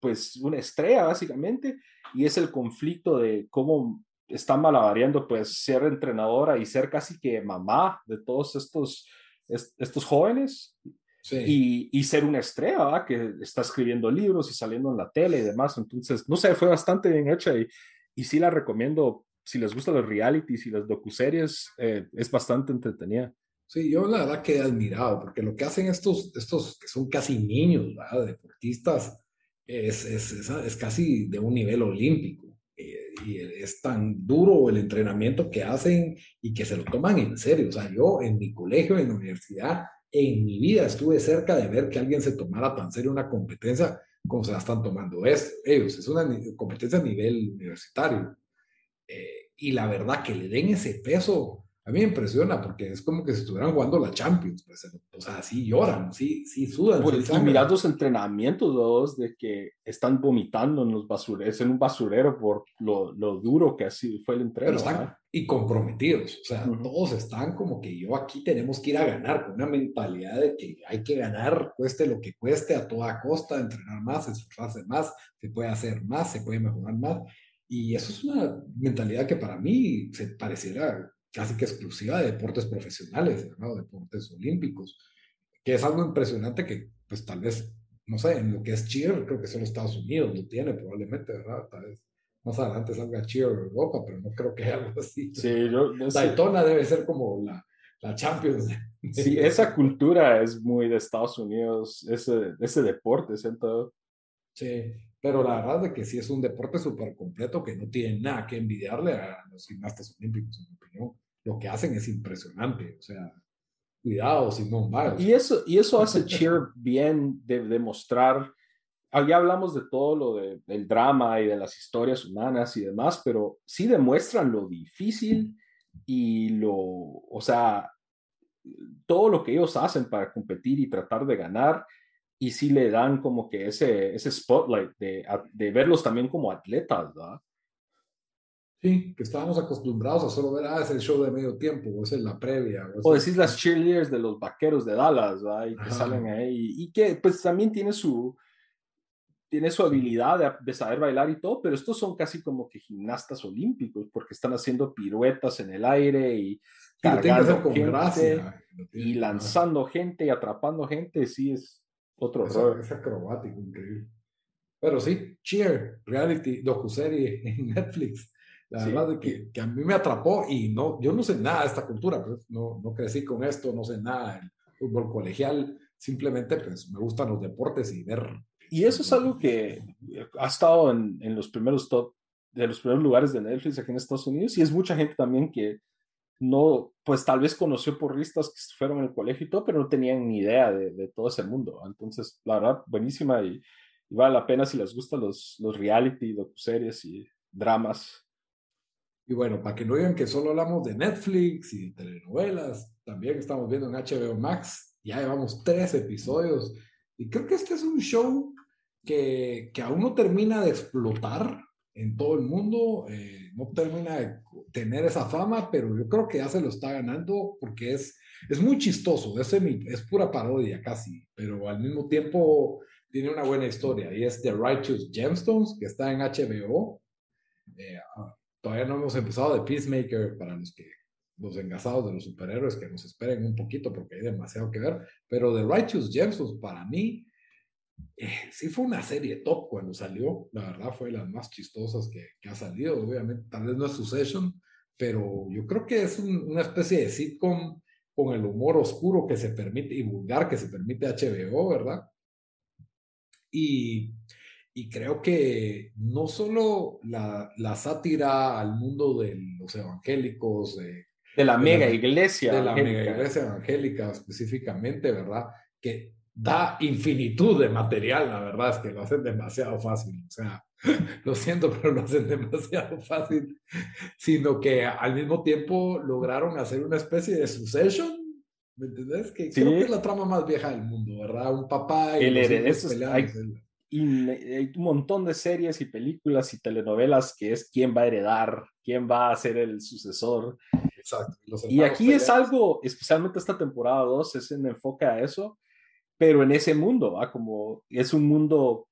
pues una estrella básicamente y es el conflicto de cómo está malabareando pues ser entrenadora y ser casi que mamá de todos estos, est estos jóvenes sí. y, y, ser una estrella ¿verdad? que está escribiendo libros y saliendo en la tele y demás. Entonces, no sé, fue bastante bien hecha y, y sí la recomiendo. Si les gustan los realities y las docuseries, eh, es bastante entretenida. Sí, yo la verdad quedé admirado porque lo que hacen estos, estos que son casi niños, ¿verdad? deportistas, es, es, es, es casi de un nivel olímpico y es tan duro el entrenamiento que hacen y que se lo toman en serio. O sea, yo en mi colegio, en la universidad, en mi vida estuve cerca de ver que alguien se tomara tan serio una competencia como se la están tomando es, ellos. Es una competencia a nivel universitario. Eh, y la verdad que le den ese peso, a mí me impresiona porque es como que si estuvieran jugando la Champions, pues, o sea, sí lloran, sí, sí sudan. Por, sí mirad los entrenamientos dos de que están vomitando en los basureros, en un basurero por lo, lo duro que así fue el entreno. Pero están, y comprometidos, o sea, uh -huh. todos están como que yo aquí tenemos que ir a ganar, con una mentalidad de que hay que ganar, cueste lo que cueste, a toda costa, entrenar más, esforzarse más, se puede hacer más, se puede mejorar más. Y eso es una mentalidad que para mí se pareciera casi que exclusiva de deportes profesionales, ¿no? deportes olímpicos, que es algo impresionante que, pues tal vez, no sé, en lo que es cheer, creo que solo Estados Unidos lo tiene probablemente, ¿verdad? Tal vez más adelante salga cheer Europa, pero no creo que algo así. Sí, yo, yo Daytona sí. debe ser como la, la Champions. Sí, esa cultura es muy de Estados Unidos, ese, ese deporte, ¿cierto? Sí, pero la verdad es que sí es un deporte súper completo que no tiene nada que envidiarle a los gimnastas olímpicos, en mi opinión lo que hacen es impresionante. O sea, cuidado, Simón Biles. Y eso, y eso hace Cheer bien de, de mostrar. Ya hablamos de todo lo de, del drama y de las historias humanas y demás, pero sí demuestran lo difícil y lo, o sea, todo lo que ellos hacen para competir y tratar de ganar. Y sí le dan como que ese, ese spotlight de, de verlos también como atletas, ¿verdad? Sí, que estábamos acostumbrados a solo ver, ah, es el show de medio tiempo, o es la previa. O, o decís las cheerleaders de los vaqueros de Dallas, ¿verdad? Y que Ajá. salen ahí. Y, que pues también tiene su, tiene su habilidad de, de, saber bailar y todo, pero estos son casi como que gimnastas olímpicos, porque están haciendo piruetas en el aire y cargando con gente gracia. y lanzando gente y atrapando gente, sí, es otro es. Es acrobático, increíble. Pero sí, Cheer, reality, docuserie en Netflix La verdad que, que, a mí me atrapó y no, yo no sé nada de esta cultura, pues, no, no crecí con esto, no sé nada del fútbol colegial, simplemente pues me gustan los deportes y ver. Y eso es algo que ha estado en, en los primeros top, de los primeros lugares de Netflix aquí en Estados Unidos y es mucha gente también que no, pues tal vez conoció por ristas que fueron en el colegio y todo, pero no tenían ni idea de, de todo ese mundo. Entonces, la verdad, buenísima y, y, vale la pena si les gustan los, los reality, docuseries y dramas. Y bueno, para que no digan que solo hablamos de Netflix y de telenovelas, también estamos viendo en HBO Max, ya llevamos tres episodios y creo que este es un show que, que aún no termina de explotar en todo el mundo, eh, no termina de tener esa fama, pero yo creo que ya se lo está ganando porque es, es muy chistoso, es, es pura parodia casi, pero al mismo tiempo tiene una buena historia y es The Righteous Gemstones, que está en HBO. Eh, todavía no hemos empezado de Peacemaker para los que los engasados de los superhéroes que nos esperen un poquito porque hay demasiado que ver, pero The Righteous Gemstones para mí eh, sí fue una serie top cuando salió, la verdad fue de las más chistosas que, que, ha salido, obviamente tal vez no es Succession, pero yo creo que es un, una especie de sitcom con el humor oscuro que se permite y vulgar que se permite HBO, ¿verdad? Y y creo que no solo la, la sátira al mundo de los evangélicos, de, de la mega iglesia. De la mega iglesia evangélica específicamente, ¿verdad? Que da infinitud de material, la verdad es que lo hacen demasiado fácil. O sea, [LAUGHS] lo siento, pero lo hacen demasiado fácil, sino que al mismo tiempo lograron hacer una especie de succession. ¿Me entendés? Que creo que es la trama más vieja del mundo, ¿verdad? Un papá y el. Hay, hay un montón de series y películas y telenovelas que es quién va a heredar, quién va a ser el sucesor. Exacto. Y aquí es algo, especialmente esta temporada 2, es en enfoque a eso, pero en ese mundo, ¿va? como es un mundo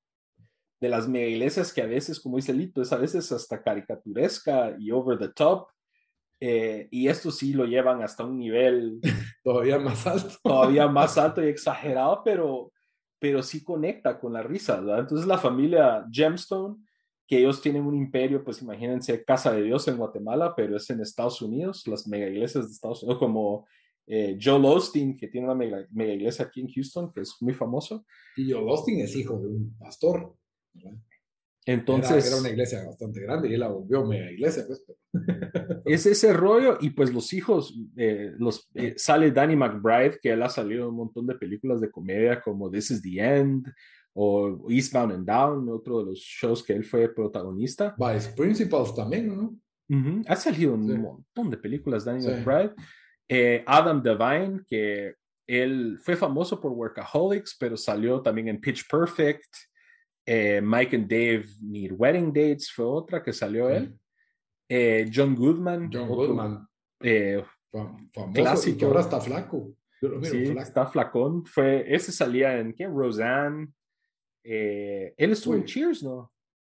de las mega iglesias que a veces, como dice Lito, es a veces hasta caricaturesca y over the top. Eh, y esto sí lo llevan hasta un nivel [LAUGHS] todavía más alto. Todavía [LAUGHS] más alto y exagerado, pero pero sí conecta con la risa, ¿verdad? Entonces la familia Gemstone, que ellos tienen un imperio, pues imagínense, Casa de Dios en Guatemala, pero es en Estados Unidos, las mega iglesias de Estados Unidos, como eh, Joel Osteen, que tiene una mega, mega, iglesia aquí en Houston, que es muy famoso. Y Joel Osteen es hijo de un pastor. Entonces. Era, una iglesia bastante grande y él la volvió mega iglesia, pues. [LAUGHS] es ese rollo, y pues los hijos, eh, los, eh, sale Danny McBride, que él ha salido en un montón de películas de comedia como This is the End o Eastbound and Down, otro de los shows que él fue protagonista. Vice Principals también, ¿no? Ha salido en un montón de películas Danny McBride. Eh, Adam Devine, que él fue famoso por Workaholics, pero salió también en Pitch Perfect. Eh, Mike and Dave Need Wedding Dates fue otra que salió él. Eh, John Goodman. John Goodman. Eh, famoso clásico. que ahora está flaco. sí, está flacón. Fue, ese salía en ¿qué? Roseanne. él estuvo en Cheers, ¿no?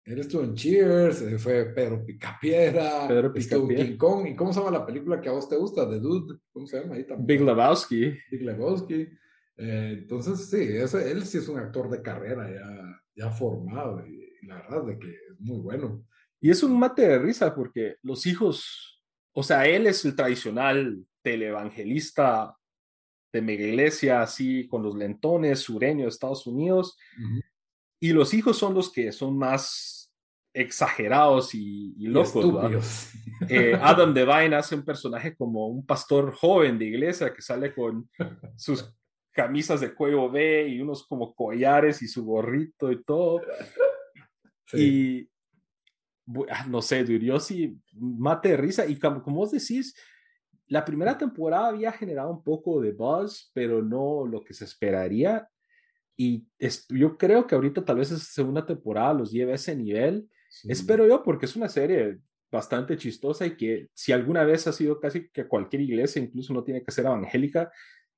Él estuvo en Cheers, fue Pedro Picapiedra, Pedro Picapiedra. King Kong. ¿Y cómo se llama la película que a vos te gusta? The Dude, ¿cómo se llama ahí también? Big Lebowski. Big Lebowski. entonces, sí, ese, él sí es un actor de carrera ya ya formado y, la verdad de que es muy bueno. Y es un mate de risa porque los hijos, o sea, él es el tradicional televangelista de mega iglesia, así con los lentones, sureño de Estados Unidos, y los hijos son los que son más exagerados y, locos. eh, Adam Devine hace un personaje como un pastor joven de iglesia que sale con sus camisas de cuello B y unos como collares y su gorrito y todo. [LAUGHS] Y ah, no sé, yo sí mate de risa. Y como, como, vos decís, la primera temporada había generado un poco de buzz, pero no lo que se esperaría. Y es, yo creo que ahorita tal vez esa segunda temporada los lleve a ese nivel. Espero yo, porque es una serie bastante chistosa y que si alguna vez ha sido casi que cualquier iglesia, incluso no tiene que ser evangélica,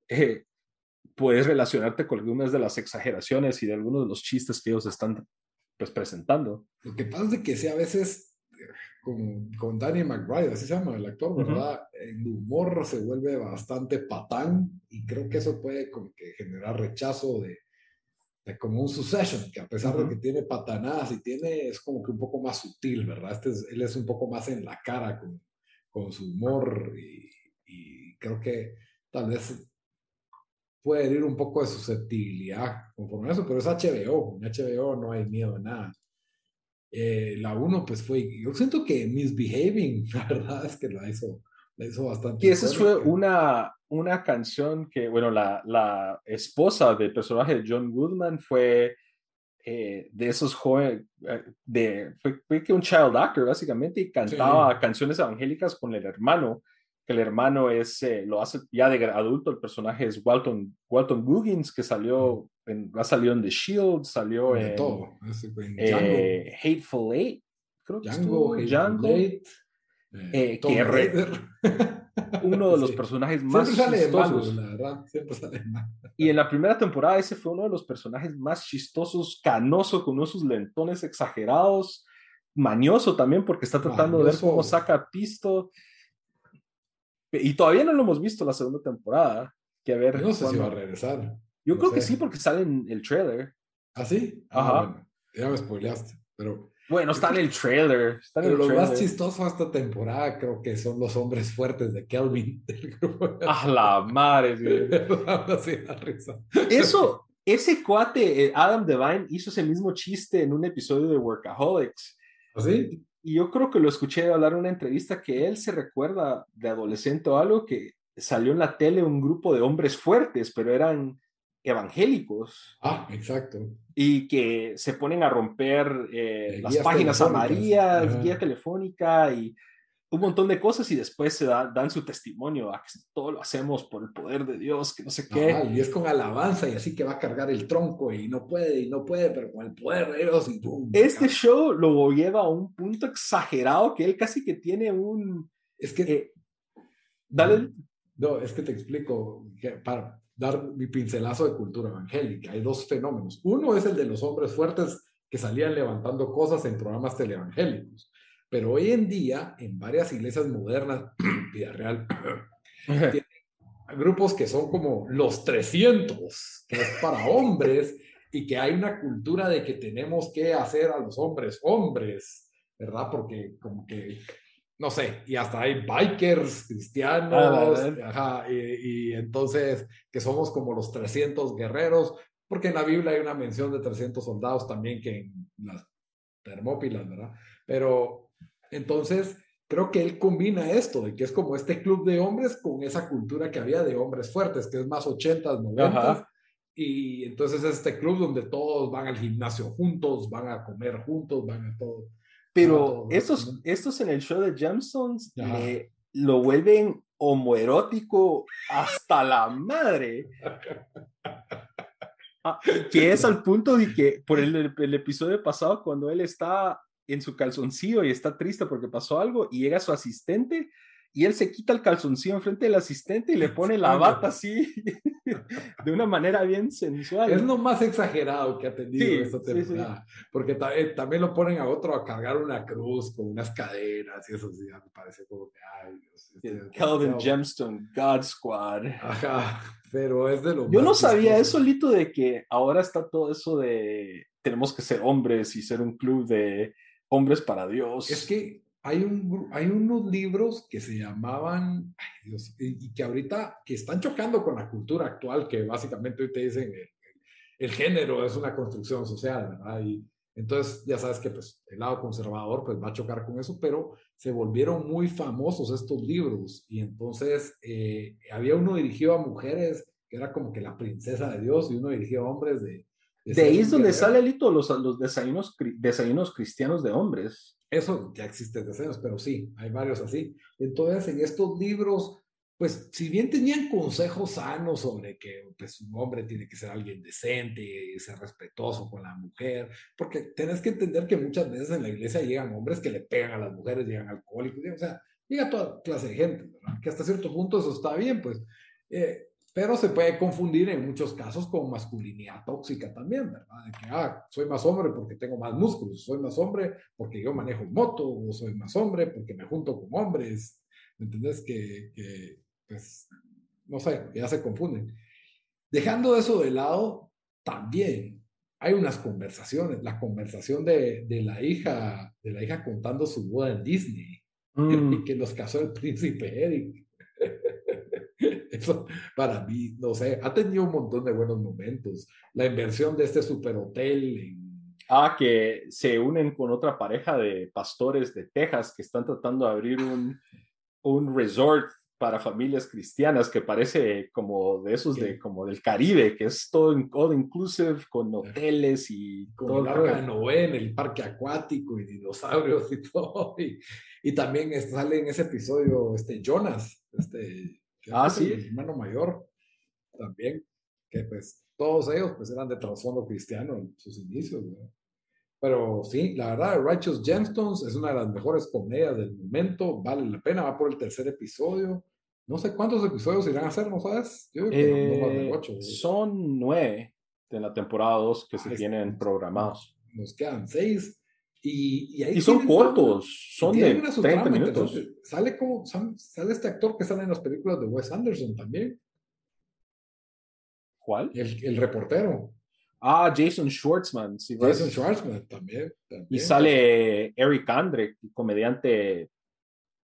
eh, puedes relacionarte con algunas de las exageraciones y de algunos de los chistes que ellos están pues presentando. Lo que pasa es que sí, a veces con, con Danny McBride, así se llama el actor, ¿verdad? El humor se vuelve bastante patán y creo que eso puede como que generar rechazo de, de como un Succession, que a pesar de que tiene patanadas y tiene, es como que un poco más sutil, ¿verdad? Este él es un poco más en la cara con, con su humor y, y, creo que tal vez puede herir un poco de susceptibilidad conforme a eso, pero es HBO, en HBO no hay miedo a nada. Eh, la uno pues fue, yo siento que Misbehaving, [LAUGHS] la verdad es que la hizo, la hizo bastante. Y esa fue una, una canción que, bueno, la, la esposa del personaje de John Goodman fue eh, de esos jóvenes, eh, de, fue, fue, que un child actor básicamente y cantaba canciones evangélicas con el hermano, que el hermano es, eh, lo hace ya de adulto, el personaje es Walton, Walton Goggins, que salió, en, ha salido en The Shield, salió de en, todo. eh, Hateful Eight, creo que Django, estuvo, Django, Eight, eh, que re, [LAUGHS] uno de los sí. personajes más siempre sale chistosos. Malo, la verdad, siempre sale. Y en la primera temporada ese fue uno de los personajes más chistosos, canoso, con unos lentones exagerados, mañoso también porque está tratando mañoso. de ver cómo saca pisto. Y todavía no lo hemos visto la segunda temporada. Que a ver. Yo no sé si va a regresar. Yo no creo sé. que sí, porque sale en el trailer. ¿Ah, sí? Ajá. Ah, bueno, ya me spoileaste. Pero bueno, está en el trailer. Está en Pero el lo trailer. más chistoso de esta temporada creo que son los hombres fuertes de Kelvin. [LAUGHS] ¡A la madre! Sí, [LAUGHS] risa. Eso, ese cuate, eh, Adam Devine, hizo ese mismo chiste en un episodio de Workaholics. ¿Así? Y yo creo que lo escuché hablar en una entrevista que él se recuerda de adolescente o algo que salió en la tele un grupo de hombres fuertes, pero eran evangélicos. Ah, exacto. Y que se ponen a romper eh, Eh, las páginas amarillas, Ajá. guía telefónica y un montón de cosas y después se da- dan su testimonio a que todo lo hacemos por el poder de Dios, que no sé qué. Ajá, y es con alabanza y así que va a cargar el tronco y no puede y no puede, pero con el poder de Dios y ¡pum! Este show lo lleva a un punto exagerado que él casi que tiene un... Es que, eh, dale, no, es que te explico, que para dar mi pincelazo de cultura evangélica, hay dos fenómenos. Uno es el de los hombres fuertes que salían levantando cosas en programas teleevangélicos. Pero hoy en día, en varias iglesias modernas, [CLEARS THROAT] vida real, [CLEARS THROAT] grupos que son como los 300, que es para hombres, y que hay una cultura de que tenemos que hacer a los hombres hombres, ¿verdad? Porque como que, no sé, y hasta hay bikers cristianos, Ah, ajá, y, y entonces que somos como los 300 guerreros, porque en la Biblia hay una mención de 300 soldados también que en las Termópilas, ¿verdad? Pero entonces creo que él combina esto, de que es como este club de hombres con esa cultura que había de hombres fuertes, que es más 80s, 90s. Ajá. Y entonces es este club donde todos van al gimnasio juntos, van a comer juntos, van a todo. Pero todo, estos, ¿no? estos en el show de Ajá. le- lo vuelven homoerótico hasta la madre. [LAUGHS] Ah, que es al punto de que por el, el episodio pasado, cuando él está en su calzoncillo y está triste porque pasó algo y llega su asistente y él se quita el calzoncillo enfrente del asistente y le [LAUGHS] pone la bata así [LAUGHS] de una manera bien sensual. Es lo más exagerado que ha tenido Sí, esta sí, sí. temporada. Porque eh, también lo ponen a otro a cargar una cruz con unas cadenas y eso sí, me parece como que, ay, Dios. este es Calvin Gemstone, God Squad. Ajá, pero es de lo Yo más no sabía eso, Lito, de que ahora está todo eso de tenemos que ser hombres y ser un club de hombres para Dios. Es que hay, un, hay unos libros que se llamaban, y, que ahorita, que están chocando con la cultura actual, que básicamente hoy te dicen el, el género es una construcción social, ¿verdad? Y entonces ya sabes que pues el lado conservador pues va a chocar con eso, pero se volvieron muy famosos estos libros y entonces eh, había uno dirigido a mujeres que era como que la princesa de Dios y uno dirigido a hombres de... de ahí es donde sale, Lito, los, los desayunos, desayunos cristianos de hombres. Eso ya existe desde años, pero sí, hay varios así. Entonces, en estos libros, pues, si bien tenían consejos sanos sobre que pues, un hombre tiene que ser alguien decente y ser respetuoso con la mujer, porque tenés que entender que muchas veces en la iglesia llegan hombres que le pegan a las mujeres, llegan alcohólicos, o sea, llega toda clase de gente, ¿verdad? Que hasta cierto punto eso está bien, pues. Eh, pero se puede confundir en muchos casos con masculinidad tóxica también, ¿verdad? De que, ah, soy más hombre porque tengo más músculos, soy más hombre porque yo manejo moto, o soy más hombre porque me junto con hombres, ¿me entendés? Que, que pues, no sé, que ya se confunden. Dejando eso de lado, también hay unas conversaciones, la conversación de, de, la hija, de la hija contando su boda en Disney, mm. y [LAUGHS] que los casó el príncipe Eric. Eso para mí, no sé, ha tenido un montón de buenos momentos. La inversión de este superhotel en Ah, que se unen con otra pareja de pastores de Texas que están tratando de abrir un, un resort para familias cristianas que parece como de esos de como del Caribe, que es todo, todo inclusive con hoteles y con todo. el Noé en el parque acuático y dinosaurios y [LAUGHS] todo. Y, y también sale en ese episodio este Jonas, este ah, sí. el hermano mayor también, que pues todos ellos pues eran de trasfondo cristiano en sus inicios. Pero sí, la verdad, Righteous Gemstones es una de las mejores comedias del momento, vale la pena, va por el tercer episodio. No sé cuántos episodios irán a hacer, ¿no sabes? Yo eh, ocho, son nueve de la temporada 2 que se tienen programados. Nos quedan seis. Y, y, son cortos, son de 30 minutos. Sale, como, sale este actor que sale en las películas de Wes Anderson también. ¿Cuál? El, el reportero. Ah, Jason Schwartzman. Sí, Jason Schwartzman también, Y sale Eric Andre, comediante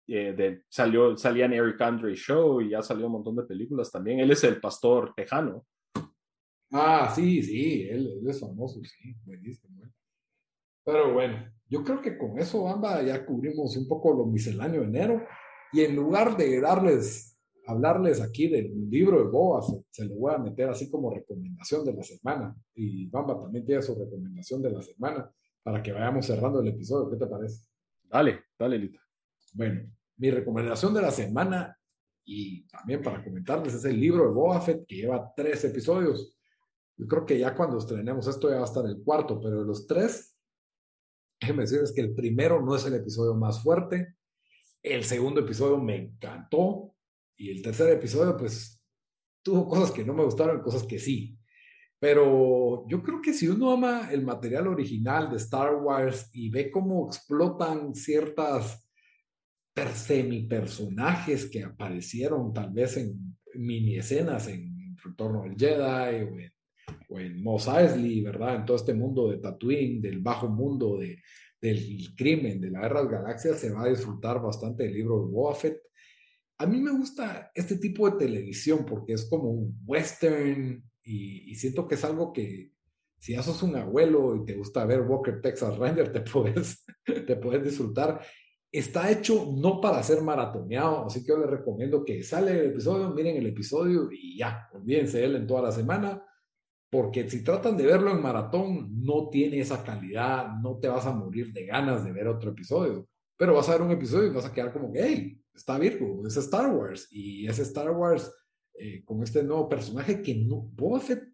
eh, de, salió, salía en Eric Andre Show y ya salió un montón de películas también. Él es el pastor tejano. Ah, sí, sí, él, es famoso, sí, buenísimo. Pero bueno, yo creo que con eso, Bamba, ya cubrimos un poco lo misceláneo de enero. Y en lugar de darles hablarles aquí del libro de Boa, se, lo voy a meter así como recomendación de la semana. Y Bamba también tiene su recomendación de la semana para que vayamos cerrando el episodio. ¿Qué te parece? Dale, dale, Lita. Bueno, mi recomendación de la semana y también para comentarles es el libro de Fett que lleva tres episodios. Yo creo que ya cuando estrenemos esto ya va a estar el cuarto, pero de los tres, déjenme decirles que el primero no es el episodio más fuerte. El segundo episodio me encantó. Y el tercer episodio, pues, tuvo cosas que no me gustaron, cosas que sí. Pero yo creo que si uno ama el material original de Star Wars y ve cómo explotan ciertas semi-personajes que aparecieron tal vez en mini escenas en Retorno del Jedi o en, o en Mos Eisley, ¿verdad? En todo este mundo de Tatooine, del bajo mundo de, del crimen, de la guerra de las galaxias, se va a disfrutar bastante el libro de Boba. A mí me gusta este tipo de televisión porque es como un western y, siento que es algo que si ya sos un abuelo y te gusta ver Walker Texas Ranger, te [LAUGHS] puedes, te puedes disfrutar. Está hecho no para ser maratoneado, así que yo les recomiendo que sale el episodio, miren el episodio y ya, olvídense de él en toda la semana, porque si tratan de verlo en maratón, no tiene esa calidad, no te vas a morir de ganas de ver otro episodio, pero vas a ver un episodio y vas a quedar como hey, está Virgo, es Star Wars. Y es Star Wars eh, con este nuevo personaje que no, Boba Fett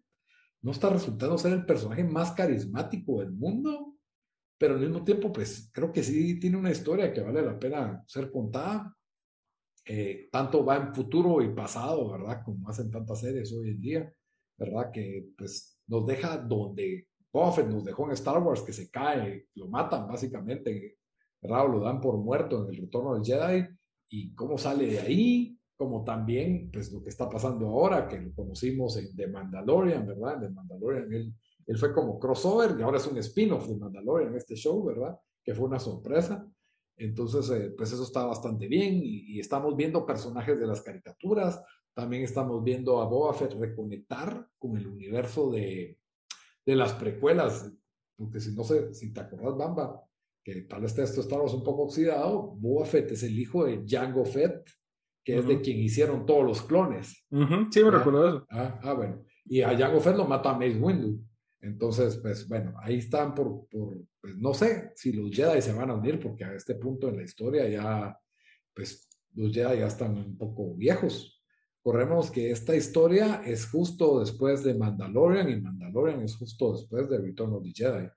no está resultando ser el personaje más carismático del mundo, pero al mismo tiempo, pues creo que sí tiene una historia que vale la pena ser contada. Eh, tanto va en futuro y pasado, ¿verdad? Como hacen tantas series hoy en día, ¿verdad? Que pues nos deja donde Boba Fett nos dejó en Star Wars, que se cae, lo matan básicamente, ¿verdad? Lo dan por muerto en el retorno del Jedi y cómo sale de ahí, como también pues lo que está pasando ahora, que lo conocimos en The Mandalorian, ¿verdad? De Mandalorian, él, él fue como crossover y ahora es un spin-off de Mandalorian, este show, ¿verdad? Que fue una sorpresa. Entonces, eh, pues eso está bastante bien y, estamos viendo personajes de las caricaturas, también estamos viendo a Boba Fett reconectar con el universo de, de las precuelas, porque si no sé, si te acordás, Bamba, que tal vez esto estamos un poco oxidado, Boba Fett es el hijo de Jango Fett, que es de quien hicieron todos los clones. Sí, me recuerdo eso. Ah, ah, bueno. Y a Jango Fett lo mata a Mace Windu. Entonces, pues bueno, ahí están por, por pues, no sé si los Jedi se van a unir, porque a este punto en la historia ya, pues los Jedi ya están un poco viejos. Corremos que esta historia es justo después de Mandalorian y Mandalorian es justo después de Return of the Jedi.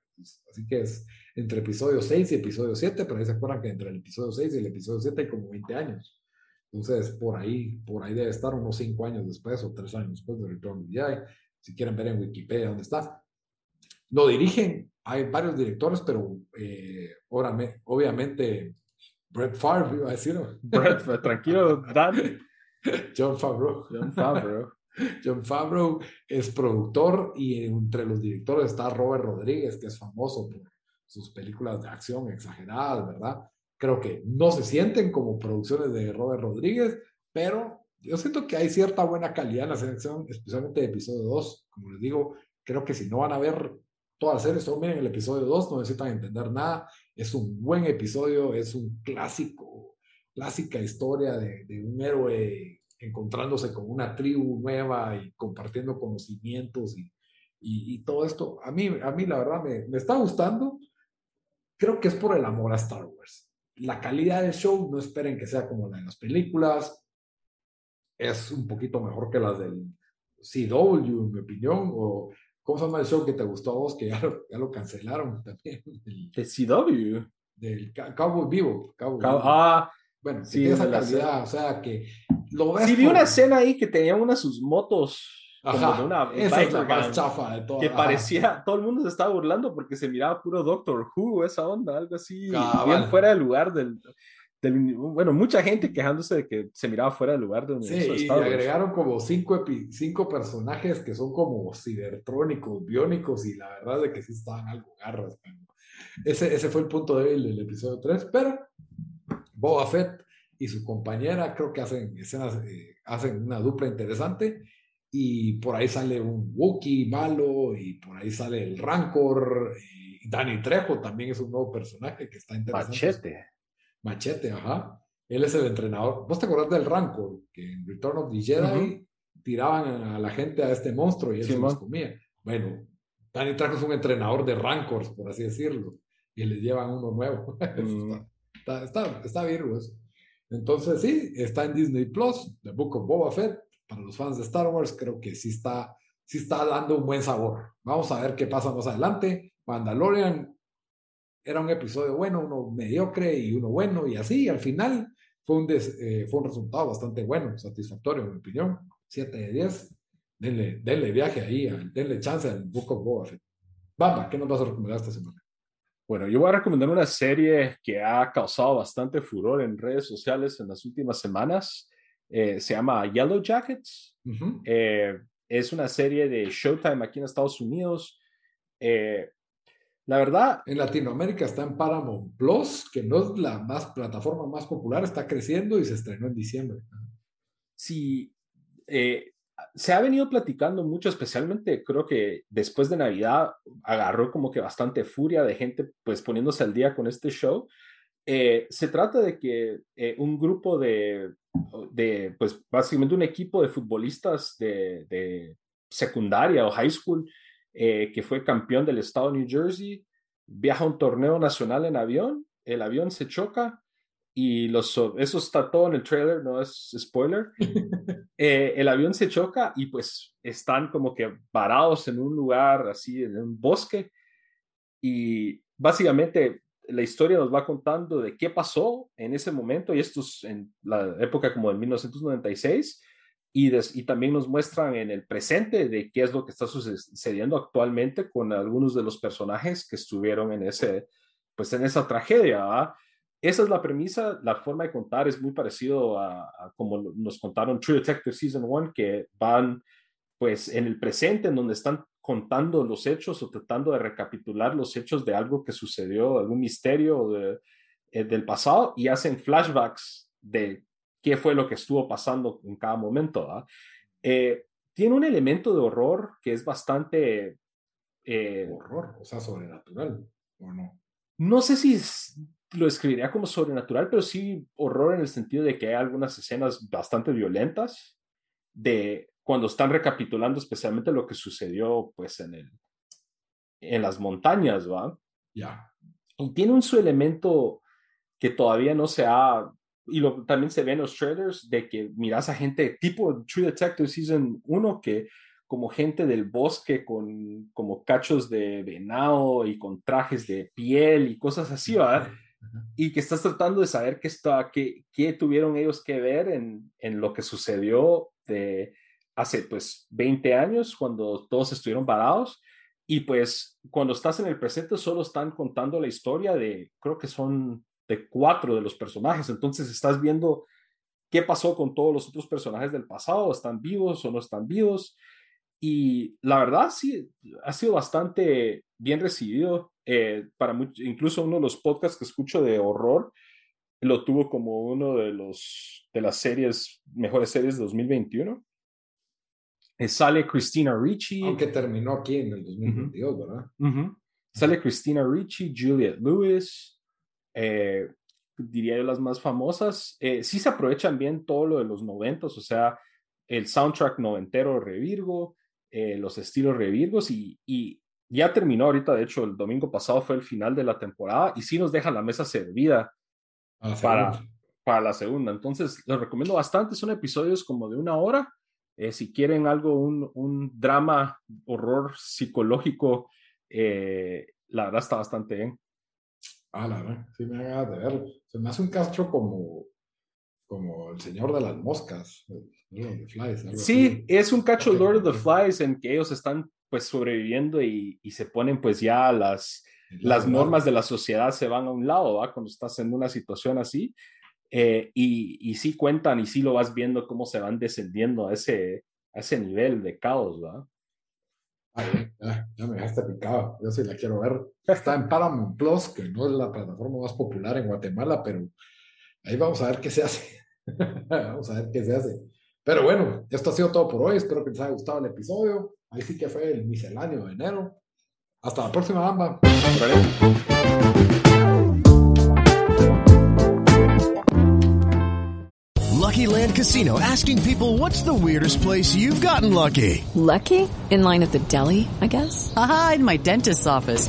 Así que es entre episodio 6 y episodio 7, pero ahí se acuerdan que entre el episodio 6 y el episodio 7 hay como 20 años. Entonces, por ahí, por ahí debe estar unos 5 años después o 3 años después de Return of the Si quieren ver en Wikipedia dónde está. Lo dirigen, hay varios directores, pero eh, obviamente Brett Favre, iba a decir. Brett, tranquilo, Dan. John Favreau. John Favreau. [LAUGHS] John Favreau es productor y entre los directores está Robert Rodríguez, que es famoso por sus películas de acción exageradas, ¿verdad? Creo que no se sienten como producciones de Robert Rodríguez, pero yo siento que hay cierta buena calidad en la selección, especialmente de episodio 2. Como les digo, creo que si no van a ver toda la serie, solo miren el episodio 2, no necesitan entender nada. Es un buen episodio, es un clásico, clásica historia de, de un héroe encontrándose con una tribu nueva y compartiendo conocimientos y, y, y, todo esto. A mí, a mí la verdad me, me, está gustando. Creo que es por el amor a Star Wars. La calidad del show, no esperen que sea como la de las películas. Es un poquito mejor que las del CW, en mi opinión. O, ¿Cómo se llama el show que te gustó a vos? Que ya lo, ya lo cancelaron también. [LAUGHS] El, ¿De CW? Del Cowboy Vivo. Cowboy Cow Vivo. Ah, bueno, sí, esa calidad, o sea, que lo ves Sí, vi una escena ahí que tenía una de sus motos. Ajá, de una esa es la más chafa de todas. Que parecía, todo el mundo se estaba burlando porque se miraba puro Doctor Who, esa onda, algo así, Cabal. bien fuera del lugar del, del, Bueno, mucha gente quejándose de que se miraba fuera del lugar del Sí, de y Star Wars. agregaron como cinco, cinco personajes que son como cibertrónicos, biónicos, y la verdad es de que sí estaban algo garras. Ese, ese fue el punto débil del episodio 3, pero Boba Fett y su compañera creo que hacen escenas, eh, hacen una dupla interesante, y por ahí sale un Wookiee malo, y por ahí sale el Rancor, y Danny Trejo también es un nuevo personaje que está interesante. Machete. Machete, ajá. Él es el entrenador. ¿Vos te acordás del Rancor? Que en Return of the Jedi tiraban a la gente a este monstruo y él Sí, se los comía. Bueno, Danny Trejo es un entrenador de Rancors, por así decirlo, y les llevan uno nuevo. [LAUGHS] Mm. Está, está, está virgo eso. Entonces, sí, está en Disney Plus, The Book of Boba Fett. Para los fans de Star Wars, creo que sí está, sí está dando un buen sabor. Vamos a ver qué pasa más adelante. Mandalorian era un episodio bueno, uno mediocre y uno bueno, y así, al final fue un, des- eh, fue un resultado bastante bueno, satisfactorio, en mi opinión. 7 de 10. Denle, denle viaje ahí, denle chance al Book of Boba Fett. Bamba, ¿qué nos vas a recomendar esta semana? Bueno, yo voy a recomendar una serie que ha causado bastante furor en redes sociales en las últimas semanas. Eh, se llama Yellow Jackets. Ujú. Eh, es una serie de Showtime aquí en Estados Unidos. Eh, la verdad, En Latinoamérica está en Paramount Plus, que no es la más plataforma más popular, está creciendo y se estrenó en diciembre. si eh, se ha venido platicando mucho, especialmente creo que después de Navidad agarró como que bastante furia de gente pues poniéndose al día con este show. Eh, se trata de que eh, un grupo de, de, pues básicamente un equipo de futbolistas de, secundaria o high school eh, que fue campeón del estado de New Jersey, viaja a un torneo nacional en avión, el avión se choca y los, eso está todo en el trailer, no es spoiler. [LAUGHS] Eh, el avión se choca y pues están como que varados en un lugar así, en un bosque. Y básicamente la historia nos va contando de qué pasó en ese momento, y esto es en la época como de 1996, y, des, y también nos muestran en el presente de qué es lo que está sucediendo actualmente con algunos de los personajes que estuvieron en, ese, pues en esa tragedia. ¿verdad? Esa es la premisa, la forma de contar es muy parecido a, a como nos contaron True Detective Season 1, que van pues en el presente, en donde están contando los hechos o tratando de recapitular los hechos de algo que sucedió, algún misterio de, eh, del pasado, y hacen flashbacks de qué fue lo que estuvo pasando en cada momento. ¿verdad? Eh, tiene un elemento de horror que es bastante... Eh, Horror, o sea, sobrenatural, ¿o no? no sé si es, lo escribiría como sobrenatural, pero sí horror en el sentido de que hay algunas escenas bastante violentas de cuando están recapitulando especialmente lo que sucedió pues en el en las montañas, ¿va? Ya. Y tiene un su elemento que todavía no se ha y lo, también se ve en los trailers de que miras a gente tipo True Detective Season 1 que como gente del bosque con como cachos de venado y con trajes de piel y cosas así, ¿verdad? Y que estás tratando de saber qué, está, qué, qué tuvieron ellos que ver en, en lo que sucedió de hace pues 20 años cuando todos estuvieron parados. Y pues cuando estás en el presente solo están contando la historia de, creo que son de cuatro de los personajes. Entonces estás viendo qué pasó con todos los otros personajes del pasado, están vivos o no están vivos. Y la verdad sí, ha sido bastante bien recibido. Eh, para incluso uno de los podcasts que escucho de horror lo tuvo como uno de los de las series mejores series de 2021. Eh, sale Christina Ricci. Aunque terminó aquí en el 2022, ¿verdad? Sale Christina Ricci, Juliette Lewis, eh, diría yo las más famosas. Eh, sí se aprovechan bien todo lo de los noventos, o sea, el soundtrack noventero Revirgo, eh, los estilos Revirgos y, y, ya terminó ahorita, de hecho, el domingo pasado fue el final de la temporada y sí nos deja la mesa servida para, para la segunda. Entonces, los recomiendo bastante, son episodios como de una hora. Eh, si quieren algo, un, un drama, horror psicológico, la verdad está bastante bien. Ah, la verdad, sí me hagas de verlo. Se me hace un castro como, como el señor de las moscas, Lord of the Flies. Sí, es un cacho Lord of the Flies en que ellos están pues sobreviviendo y, y se ponen pues ya las, las normas de la sociedad se van a un lado, ¿va? Cuando estás en una situación así. Eh, y, y sí cuentan y sí lo vas viendo cómo se van descendiendo a ese, a ese nivel de caos, ¿va? Ay, ya, ya, me dejaste picado. Yo sí la quiero ver. Está en Paramount Plus, que no es la plataforma más popular en Guatemala, pero ahí vamos a ver qué se hace. [LAUGHS] vamos a ver qué se hace. Pero bueno, esto ha sido todo por hoy. Espero que les haya gustado el episodio. Ahí sí que fue el misceláneo de enero. Hasta la próxima, Bamba. Lucky Land Casino asking people what's the weirdest place you've gotten lucky? Lucky? In line at the deli, I guess? Aha, in my dentist's office.